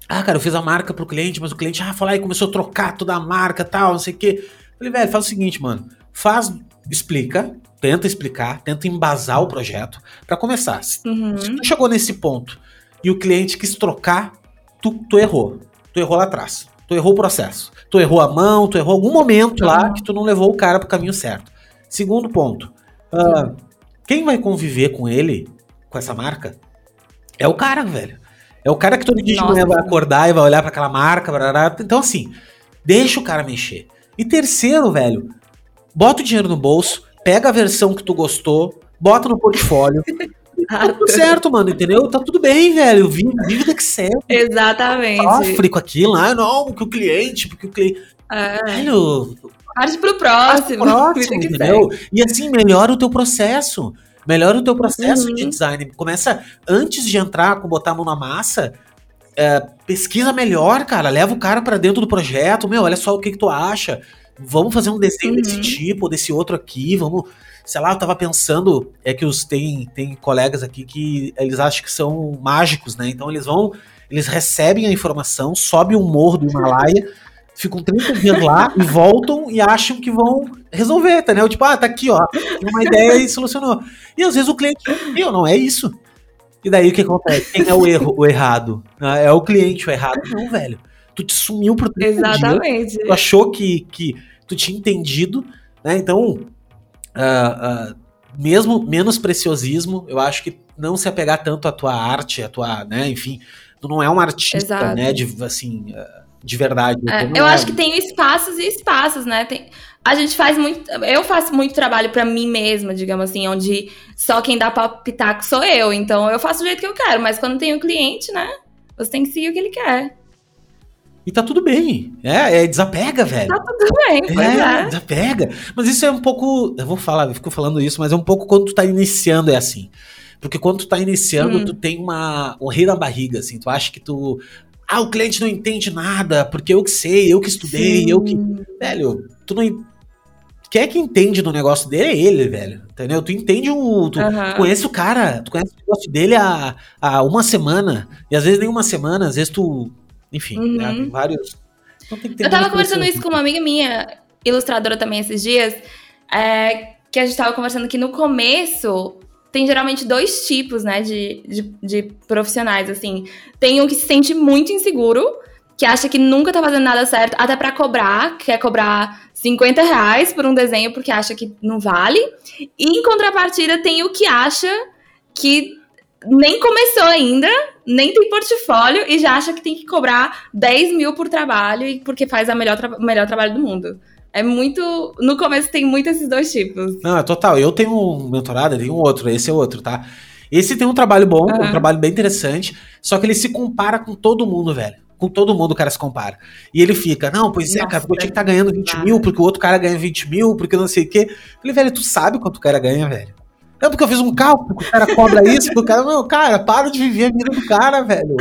ah, cara, eu fiz a marca pro cliente, mas o cliente ah, falou e começou a trocar toda a marca tal, não sei o quê. falei, velho, faz o seguinte, mano. Faz, explica, tenta explicar, tenta embasar o projeto para começar. Uhum. Se tu chegou nesse ponto e o cliente quis trocar, tu, tu errou. Tu errou lá atrás. Tu errou o processo. Tu errou a mão, tu errou algum momento uhum. lá que tu não levou o cara pro caminho certo. Segundo ponto. Uh, quem vai conviver com ele, com essa marca, é o cara, velho. É o cara que todo dia de manhã vai acordar e vai olhar para aquela marca. Barará. Então, assim, deixa o cara mexer. E terceiro, velho, bota o dinheiro no bolso, pega a versão que tu gostou, bota no portfólio. tá tudo certo, mano, entendeu? Tá tudo bem, velho. Vive, vive da Excel. Exatamente. Sofre com aquilo. Ah, não, que o cliente, porque o cliente. É. Velho. Parte pro próximo. próximo entendeu? E assim, melhora o teu processo. Melhora o teu processo uhum. de design. Começa antes de entrar, com botar a mão na massa, é, pesquisa melhor, cara. Leva o cara para dentro do projeto. Meu, olha só o que, que tu acha. Vamos fazer um desenho uhum. desse tipo, desse outro aqui. Vamos. Sei lá, eu tava pensando. É que os tem, tem colegas aqui que eles acham que são mágicos, né? Então eles vão. Eles recebem a informação, sobe um morro do Himalaia ficam 30 dias lá e voltam e acham que vão resolver, tá, né? Tipo, ah, tá aqui, ó, tem uma ideia e solucionou. E às vezes o cliente, meu, não é isso. E daí o que acontece? Quem é o erro, o errado? Ah, é o cliente o errado? Não, velho. Tu te sumiu por 30 Exatamente. Dias, tu achou que, que tu tinha entendido, né? Então, uh, uh, mesmo menos preciosismo, eu acho que não se apegar tanto à tua arte, à tua, né, enfim, tu não é um artista, Exato. né, de, assim, de verdade. É, eu é- acho que tem espaços e espaços, né? Tem, a gente faz muito. Eu faço muito trabalho pra mim mesma, digamos assim, onde só quem dá pitaco sou eu. Então eu faço do jeito que eu quero, mas quando tem o cliente, né? Você tem que seguir o que ele quer. E tá tudo bem. É, é desapega, velho. Tá tudo bem, pois É, é. desapega. Mas isso é um pouco. Eu vou falar, eu fico falando isso, mas é um pouco quando tu tá iniciando, é assim. Porque quando tu tá iniciando, Hum. tu tem uma. um rei na barriga, assim. Tu acha que tu. Ah, o cliente não entende nada, porque eu que sei, eu que estudei, eu que. Velho, tu não. Quem é que entende do negócio dele é ele, velho. Entendeu? Tu entende o. Tu Aham. conhece o cara, tu conhece o negócio dele há, há uma semana. E às vezes nem uma semana, às vezes tu. Enfim, Uhum. né, tem vários. Então tem Eu tava conversando coisa. isso com uma amiga minha, ilustradora também esses dias, é, que a gente tava conversando que no começo tem geralmente dois tipos, né, de, de, de profissionais, assim. Tem um que se sente muito inseguro, que acha que nunca tá fazendo nada certo, até pra cobrar, quer cobrar 50 reais por um desenho porque acha que não vale. E em contrapartida tem o que acha que nem começou ainda, nem tem portfólio e já acha que tem que cobrar 10 mil por trabalho e porque faz a melhor tra- o melhor trabalho do mundo. É muito. No começo tem muito esses dois tipos. Não, é total. Eu tenho um mentorado, eu tenho um outro, esse é outro, tá? Esse tem um trabalho bom, um Aham. trabalho bem interessante, só que ele se compara com todo mundo, velho. Com todo mundo o cara se compara. E ele fica, não, pois é, Nossa, cara, porque eu tinha que estar ganhando 20 exato. mil, porque o outro cara ganha 20 mil, porque não sei o quê. Eu falei, velho, tu sabe quanto o cara ganha, velho? É porque eu fiz um cálculo, que o cara cobra isso, que o cara. Não, cara, para de viver a vida do cara, velho.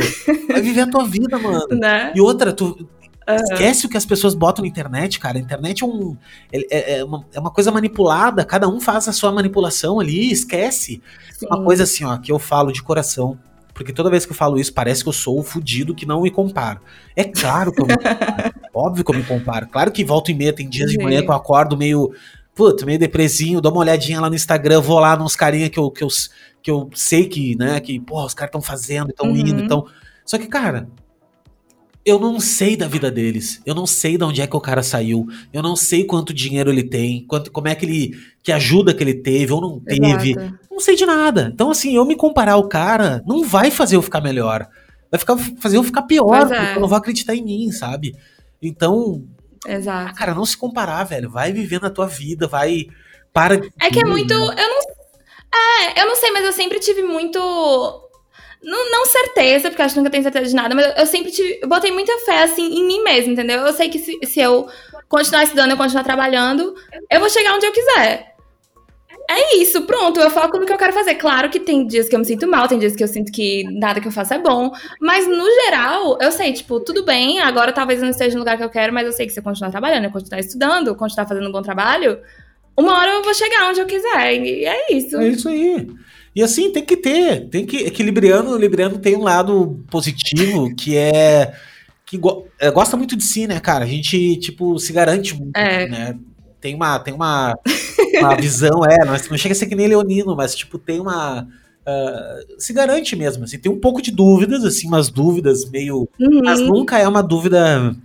Vai viver a tua vida, mano. Né? E outra, tu, Aham. Esquece o que as pessoas botam na internet, cara. A internet é, um, é, é uma, é uma coisa manipulada, cada um faz a sua manipulação ali, esquece. Sim. Uma coisa assim, ó, que eu falo de coração. Porque toda vez que eu falo isso, parece que eu sou o fudido que não me comparo. É claro que eu me comparo. Óbvio que eu me comparo. Claro que volta e meia, tem dias de manhã que eu acordo meio. Puta, meio depresinho, dou uma olhadinha lá no Instagram, vou lá nos carinha que eu, que eu, que eu sei que, né, que, porra, os caras estão fazendo, estão Uhum. indo, então. Só que, cara, eu não sei da vida deles. Eu não sei de onde é que o cara saiu. Eu não sei quanto dinheiro ele tem, quanto, como é que ele. que ajuda que ele teve ou não teve. Exato. Não sei de nada. Então, assim, eu me comparar ao cara não vai fazer eu ficar melhor. Vai ficar, fazer eu ficar pior, é. porque eu não vou acreditar em mim, sabe? Então, Exato. cara, não se comparar, velho. Vai viver na tua vida, vai. Para É que é muito. Eu não. É, eu não sei, mas eu sempre tive muito. Não, não certeza, porque acho que nunca tenho certeza de nada, mas eu, sempre tive. Eu botei muita fé, assim, em mim mesma, entendeu? Eu sei que se, se eu continuar estudando, eu continuar trabalhando, eu vou chegar onde eu quiser. É isso, pronto, eu foco no que eu quero fazer. Claro que tem dias que eu me sinto mal, tem dias que eu sinto que nada que eu faço é bom, mas no geral, eu sei, tipo, tudo bem, agora talvez eu não esteja no lugar que eu quero, mas eu sei que se eu continuar trabalhando, eu continuar estudando, continuar fazendo um bom trabalho, uma hora eu vou chegar onde eu quiser, e é isso. É isso aí. E assim, tem que ter. Tem que. Equilibriano, Libriano tem um lado positivo que é. que go- é, gosta muito de si, né, cara? A gente, tipo, se garante muito, É. né? Tem uma, tem uma, uma visão, é, não, não chega a ser que nem Leonino, mas, tipo, tem uma. ah, se garante mesmo, assim, tem um pouco de dúvidas, assim, umas dúvidas meio. Uhum. Mas nunca é uma dúvida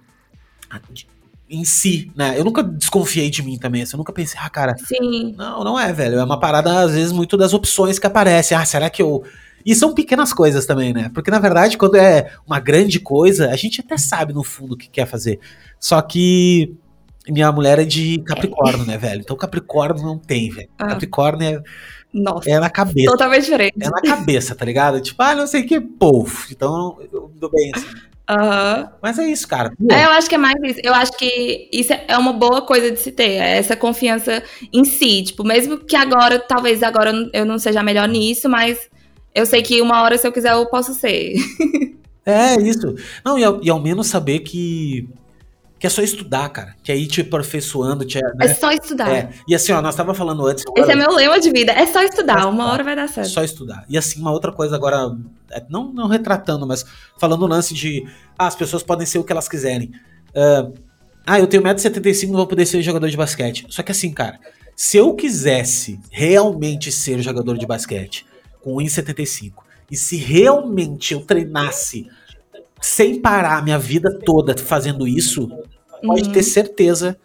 em si, né? Eu nunca desconfiei de mim também, assim, eu nunca pensei, ah, cara, Sim. não, não é, velho. É uma parada, às vezes, muito das opções que aparecem. Ah, será que eu. E são pequenas coisas também, né? Porque, na verdade, quando é uma grande coisa, a gente até sabe no fundo o que quer fazer. Só que minha mulher é de Capricórnio, né, velho? Então Capricórnio não tem, velho. Ah. Capricórnio é, Nossa, é na cabeça. totalmente diferente. É na cabeça, tá ligado? Tipo, ah, não sei o que, povo. Então, eu me dou bem assim. Aham. Mas é isso, cara. É, eu acho que é mais isso. Eu acho que isso é uma boa coisa de se ter, é essa confiança em si. Tipo, mesmo que agora, talvez agora eu não- eu não seja melhor nisso, mas eu sei que uma hora, se eu quiser, eu posso ser. É, isso. Não, e ao, e ao menos saber que. Que é só estudar, cara. Que aí te aperfeiçoando, te, É né? só estudar. É, e assim, ó, nós tava falando antes. Esse agora- é meu lema de vida. É só estudar. Só Uma estudar. hora vai dar certo. Só estudar. E assim, uma outra coisa agora, é, não, não retratando, mas falando o lance de ah, as pessoas podem ser o que elas quiserem. Ah, ah, eu tenho 1,75m, não vou poder ser jogador de basquete. Só que assim, cara, se eu quisesse realmente ser jogador de basquete com 1,75m, e se realmente eu treinasse sem parar a minha vida toda fazendo isso, pode Uhum. ter certeza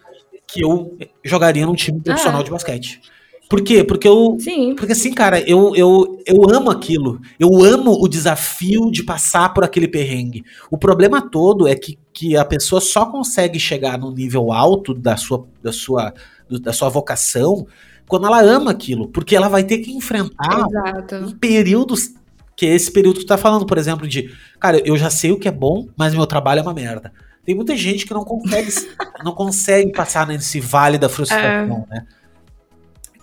que eu jogaria num time profissional Ah. de basquete. Por quê? Porque eu. Sim. Porque assim, cara, eu, eu, eu amo aquilo. Eu amo o desafio de passar por aquele perrengue. O problema todo é que, que a pessoa só consegue chegar num nível alto da sua, da sua, da sua vocação quando ela ama aquilo. Porque ela vai ter que enfrentar Exato. um período que é esse período que tu tá falando, por exemplo, de cara, eu já sei o que é bom, mas meu trabalho é uma merda. Tem muita gente que não consegue, não consegue passar nesse vale da frustração, né?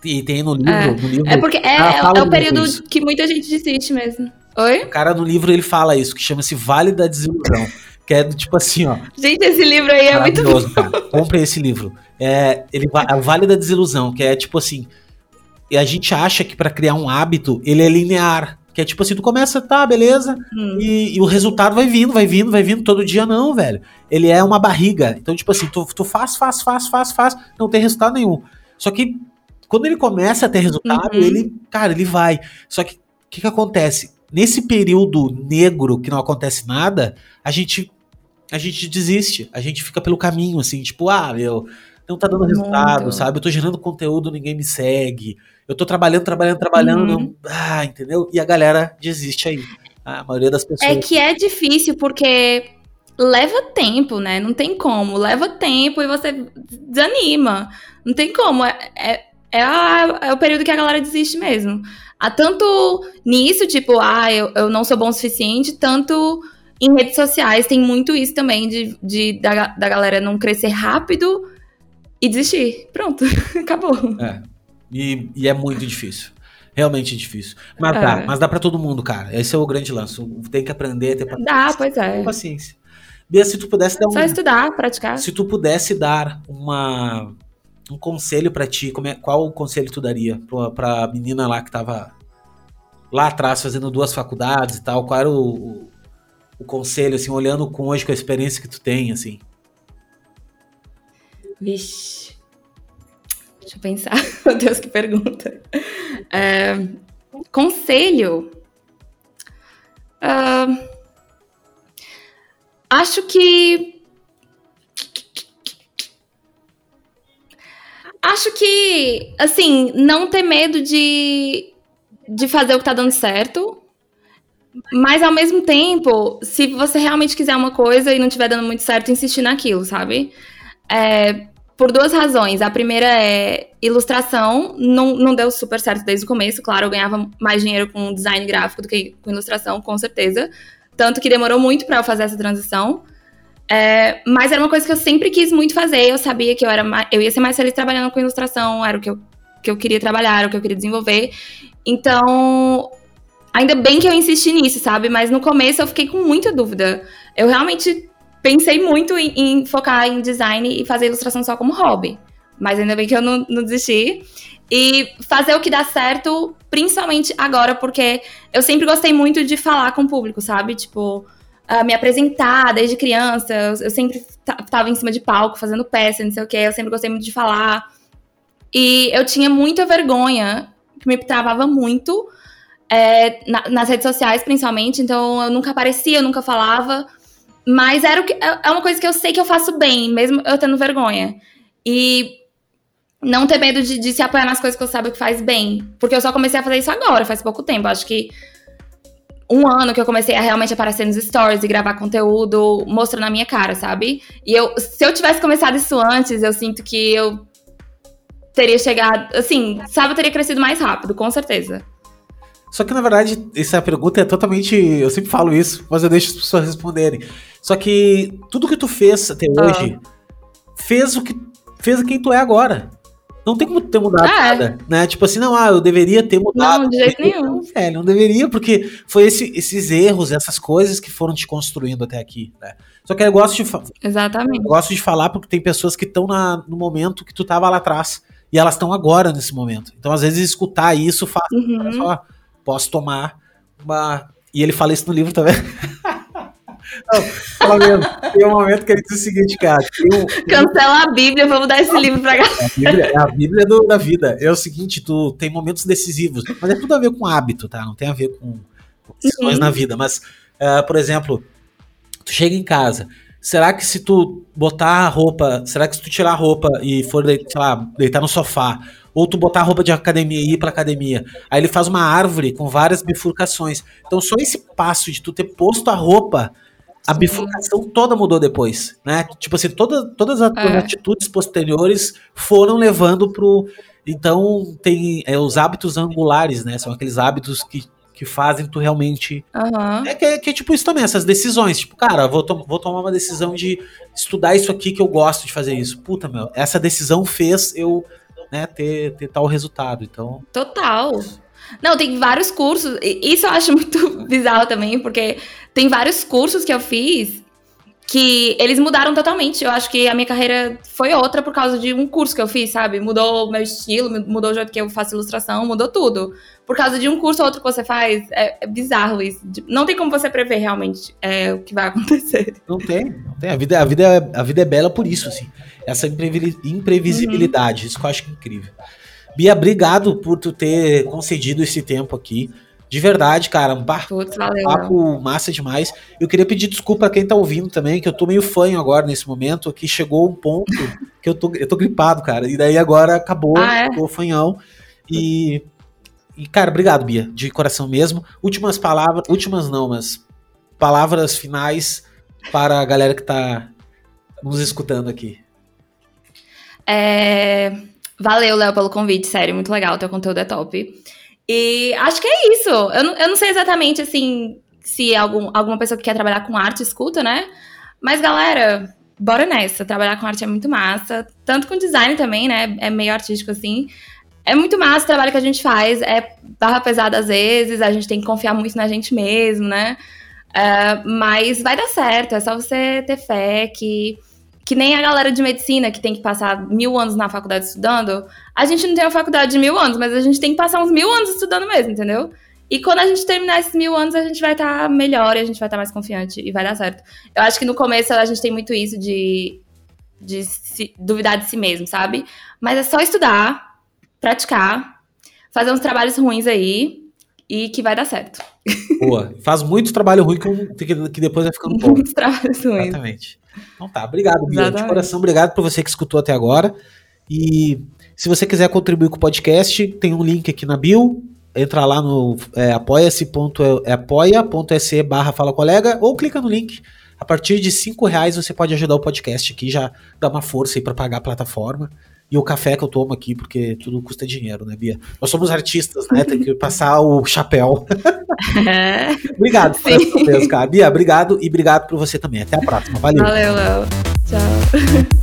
E tem no livro, É. no livro É porque é, é, é o período isso. que muita gente desiste mesmo. Oi? O cara no livro ele fala isso, que chama-se Vale da Desilusão. Que é do tipo assim, ó. Gente, esse livro aí é muito bom. maravilhoso, cara. Compre esse livro. É, ele, é o Vale da Desilusão, que é tipo assim. E a gente acha que pra criar um hábito, ele é linear. Que é tipo assim, tu começa, tá, beleza, Hum. e, e o resultado vai vindo, vai vindo, vai vindo todo dia, não, velho. Ele é uma barriga. Então, tipo assim, tu, tu faz, faz, faz, faz, faz, não tem resultado nenhum. Só que quando ele começa a ter resultado, Uhum. ele, cara, ele vai. Só que o que, que acontece? Nesse período negro que não acontece nada, a gente a gente desiste, a gente fica pelo caminho, assim, tipo, ah, meu, não tá dando resultado, Muito. sabe? Eu tô gerando conteúdo, ninguém me segue. Eu tô trabalhando, trabalhando, trabalhando, Uhum. não- ah, entendeu? E a galera desiste aí. A maioria das pessoas. É que é difícil porque leva tempo, né? Não tem como. Leva tempo e você desanima. Não tem como. É, é, é, a- é o período que a galera desiste mesmo. Há tanto nisso, tipo, ah, eu, eu não sou bom o suficiente, tanto em redes sociais tem muito isso também de, de da, da galera não crescer rápido e desistir. Pronto, acabou. É. E, e é muito difícil. Realmente difícil. Mas dá, É. mas dá pra todo mundo, cara. Esse é o grande lance. Tem que aprender, ter Dá, pois é. paciência. Bia, se tu pudesse dar um, Só estudar, praticar. se tu pudesse dar uma um conselho pra ti, como é, qual conselho tu daria pra, pra menina lá que tava lá atrás fazendo duas faculdades e tal? Qual era o, o, o conselho, assim, olhando com hoje com a experiência que tu tem, assim? Vixe. Deixa eu pensar. Meu Deus, que pergunta. É, conselho. Ah, acho que. Acho que, assim, não ter medo de, de fazer o que tá dando certo. Mas ao mesmo tempo, se você realmente quiser uma coisa e não estiver dando muito certo, insistir naquilo, sabe? É, por duas razões. A primeira é ilustração. Não, não deu super certo desde o começo. Claro, eu ganhava mais dinheiro com design gráfico do que com ilustração, com certeza. Tanto que demorou muito pra eu fazer essa transição. É, mas era uma coisa que eu sempre quis muito fazer. Eu sabia que eu, era mais, eu ia ser mais feliz trabalhando com ilustração. Era o que eu, que eu queria trabalhar, era o que eu queria desenvolver. Então, ainda bem que eu insisti nisso, sabe? Mas no começo eu fiquei com muita dúvida. Eu realmente pensei muito em, em focar em design e fazer ilustração só como hobby. Mas ainda bem que eu não, não desisti. E fazer o que dá certo, principalmente agora, porque eu sempre gostei muito de falar com o público, sabe? Tipo, ah, me apresentar desde criança. Eu, eu sempre ta- tava em cima de palco fazendo peça, não sei o quê. Eu sempre gostei muito de falar. E eu tinha muita vergonha, que me travava muito, é, na- nas redes sociais, principalmente. Então eu nunca aparecia, eu nunca falava. Mas era que, é é uma coisa que eu sei que eu faço bem, mesmo eu tendo vergonha. E não ter medo de, de se apoiar nas coisas que eu saiba que faz bem. Porque eu só comecei a fazer isso agora, faz pouco tempo. Acho que um ano que eu comecei a realmente aparecer nos stories e gravar conteúdo mostrando a minha cara, sabe? E eu, se eu tivesse começado isso antes, eu sinto que eu teria chegado, assim, sabe, eu teria crescido mais rápido, com certeza. Só que, na verdade, essa pergunta é totalmente. Eu sempre falo isso, mas eu deixo as pessoas responderem. Só que tudo que tu fez até Ah. hoje fez o que. fez quem tu é agora. Não tem como ter mudado Ah, é. nada, né? Tipo assim, não, ah, eu deveria ter mudado. Não, de jeito nenhum. Não, velho, não deveria, porque foi esse- esses erros, essas coisas que foram te construindo até aqui, né? Só que eu gosto de, fa- eu Exatamente. gosto de falar porque tem pessoas que estão no momento que tu tava lá atrás. E elas estão agora nesse momento. Então, às vezes, escutar isso faz Uhum. Só, posso tomar uma. E ele fala isso no livro também. Não, mesmo. Tem um momento que ele diz o seguinte, cara. Um- Cancela a Bíblia, vamos dar esse livro pra galera. a Bíblia, é a Bíblia do- da vida. É o seguinte, tu tem momentos decisivos, mas é tudo a ver com hábito, tá? Não tem a ver com decisões Uhum. na vida. Mas, ah, por exemplo, tu chega em casa, será que se tu botar a roupa, será que se tu tirar a roupa e for, sei lá, deitar no sofá, ou tu botar a roupa de academia e ir pra academia, aí ele faz uma árvore com várias bifurcações. Então só esse passo de tu ter posto a roupa, a Sim. bifurcação toda mudou depois, né? Tipo assim, toda, todas as é. atitudes posteriores foram levando pro... Então tem é, os hábitos angulares, né? São aqueles hábitos que que fazem tu realmente. Uhum. É, que, é, que é tipo isso também, essas decisões. Tipo, cara, vou, to vou tomar uma decisão de estudar isso aqui que eu gosto de fazer isso. Puta, meu, essa decisão fez eu né, ter, ter tal resultado. Então. Total. Não, tem vários cursos. Isso eu acho muito bizarro também, porque tem vários cursos que eu fiz que eles mudaram totalmente. Eu acho que a minha carreira foi outra por causa de um curso que eu fiz, sabe? Mudou o meu estilo, mudou o jeito que eu faço ilustração, mudou tudo. Por causa de um curso ou outro que você faz, é, é bizarro isso. Não tem como você prever realmente é, o que vai acontecer. Não tem, não tem. A vida, a, vida, é, a vida é bela por isso, assim. Essa imprevisibilidade, uhum. isso que eu acho incrível. Bia, obrigado por tu ter concedido esse tempo aqui. De verdade, cara, um Putz, papo massa demais. Eu queria pedir desculpa a quem tá ouvindo também, que eu tô meio fanho agora nesse momento, que chegou um ponto que eu tô, eu tô gripado, cara. E daí agora acabou, ah, é? tô fanhão. E, e, cara, obrigado, Bia, de coração mesmo. Últimas palavras, últimas não, mas palavras finais para a galera que tá nos escutando aqui. É... Valeu, Léo, pelo convite, sério, muito legal, teu conteúdo é top. E acho que é isso. Eu não, eu não sei exatamente, assim, se algum, alguma pessoa que quer trabalhar com arte escuta, né? Mas, galera, bora nessa. Trabalhar com arte é muito massa. Tanto com design também, né? É meio artístico, assim. É muito massa o trabalho que a gente faz. É barra pesada às vezes. A gente tem que confiar muito na gente mesmo, né? Uh, mas vai dar certo. É só você ter fé que que nem a galera de medicina que tem que passar mil anos na faculdade estudando, a gente não tem uma faculdade de mil anos, mas a gente tem que passar uns mil anos estudando mesmo, entendeu? E quando a gente terminar esses mil anos, a gente vai estar tá melhor a gente vai estar tá mais confiante e vai dar certo. Eu acho que no começo a gente tem muito isso de, de se, duvidar de si mesmo, sabe? Mas é só estudar, praticar, fazer uns trabalhos ruins aí e que vai dar certo. Boa. Faz muito trabalho ruim que, que depois vai ficando bom. Muitos trabalhos ruins. Exatamente. Então tá, obrigado, Bia. De coração, obrigado por você que escutou até agora. E se você quiser contribuir com o podcast, tem um link aqui na bio. Entra lá no é, apoia-se é, barra fala colega ou clica no link. A partir de cinco reais você pode ajudar o podcast aqui, já dá uma força aí para pagar a plataforma e o café que eu tomo aqui, porque tudo custa dinheiro, né, Bia? Nós somos artistas, né? Tem que passar o chapéu. É. obrigado por mesmo, cara. Bia, obrigado e obrigado por você também. Até a próxima. Valeu. Valeu, Léo. Tchau.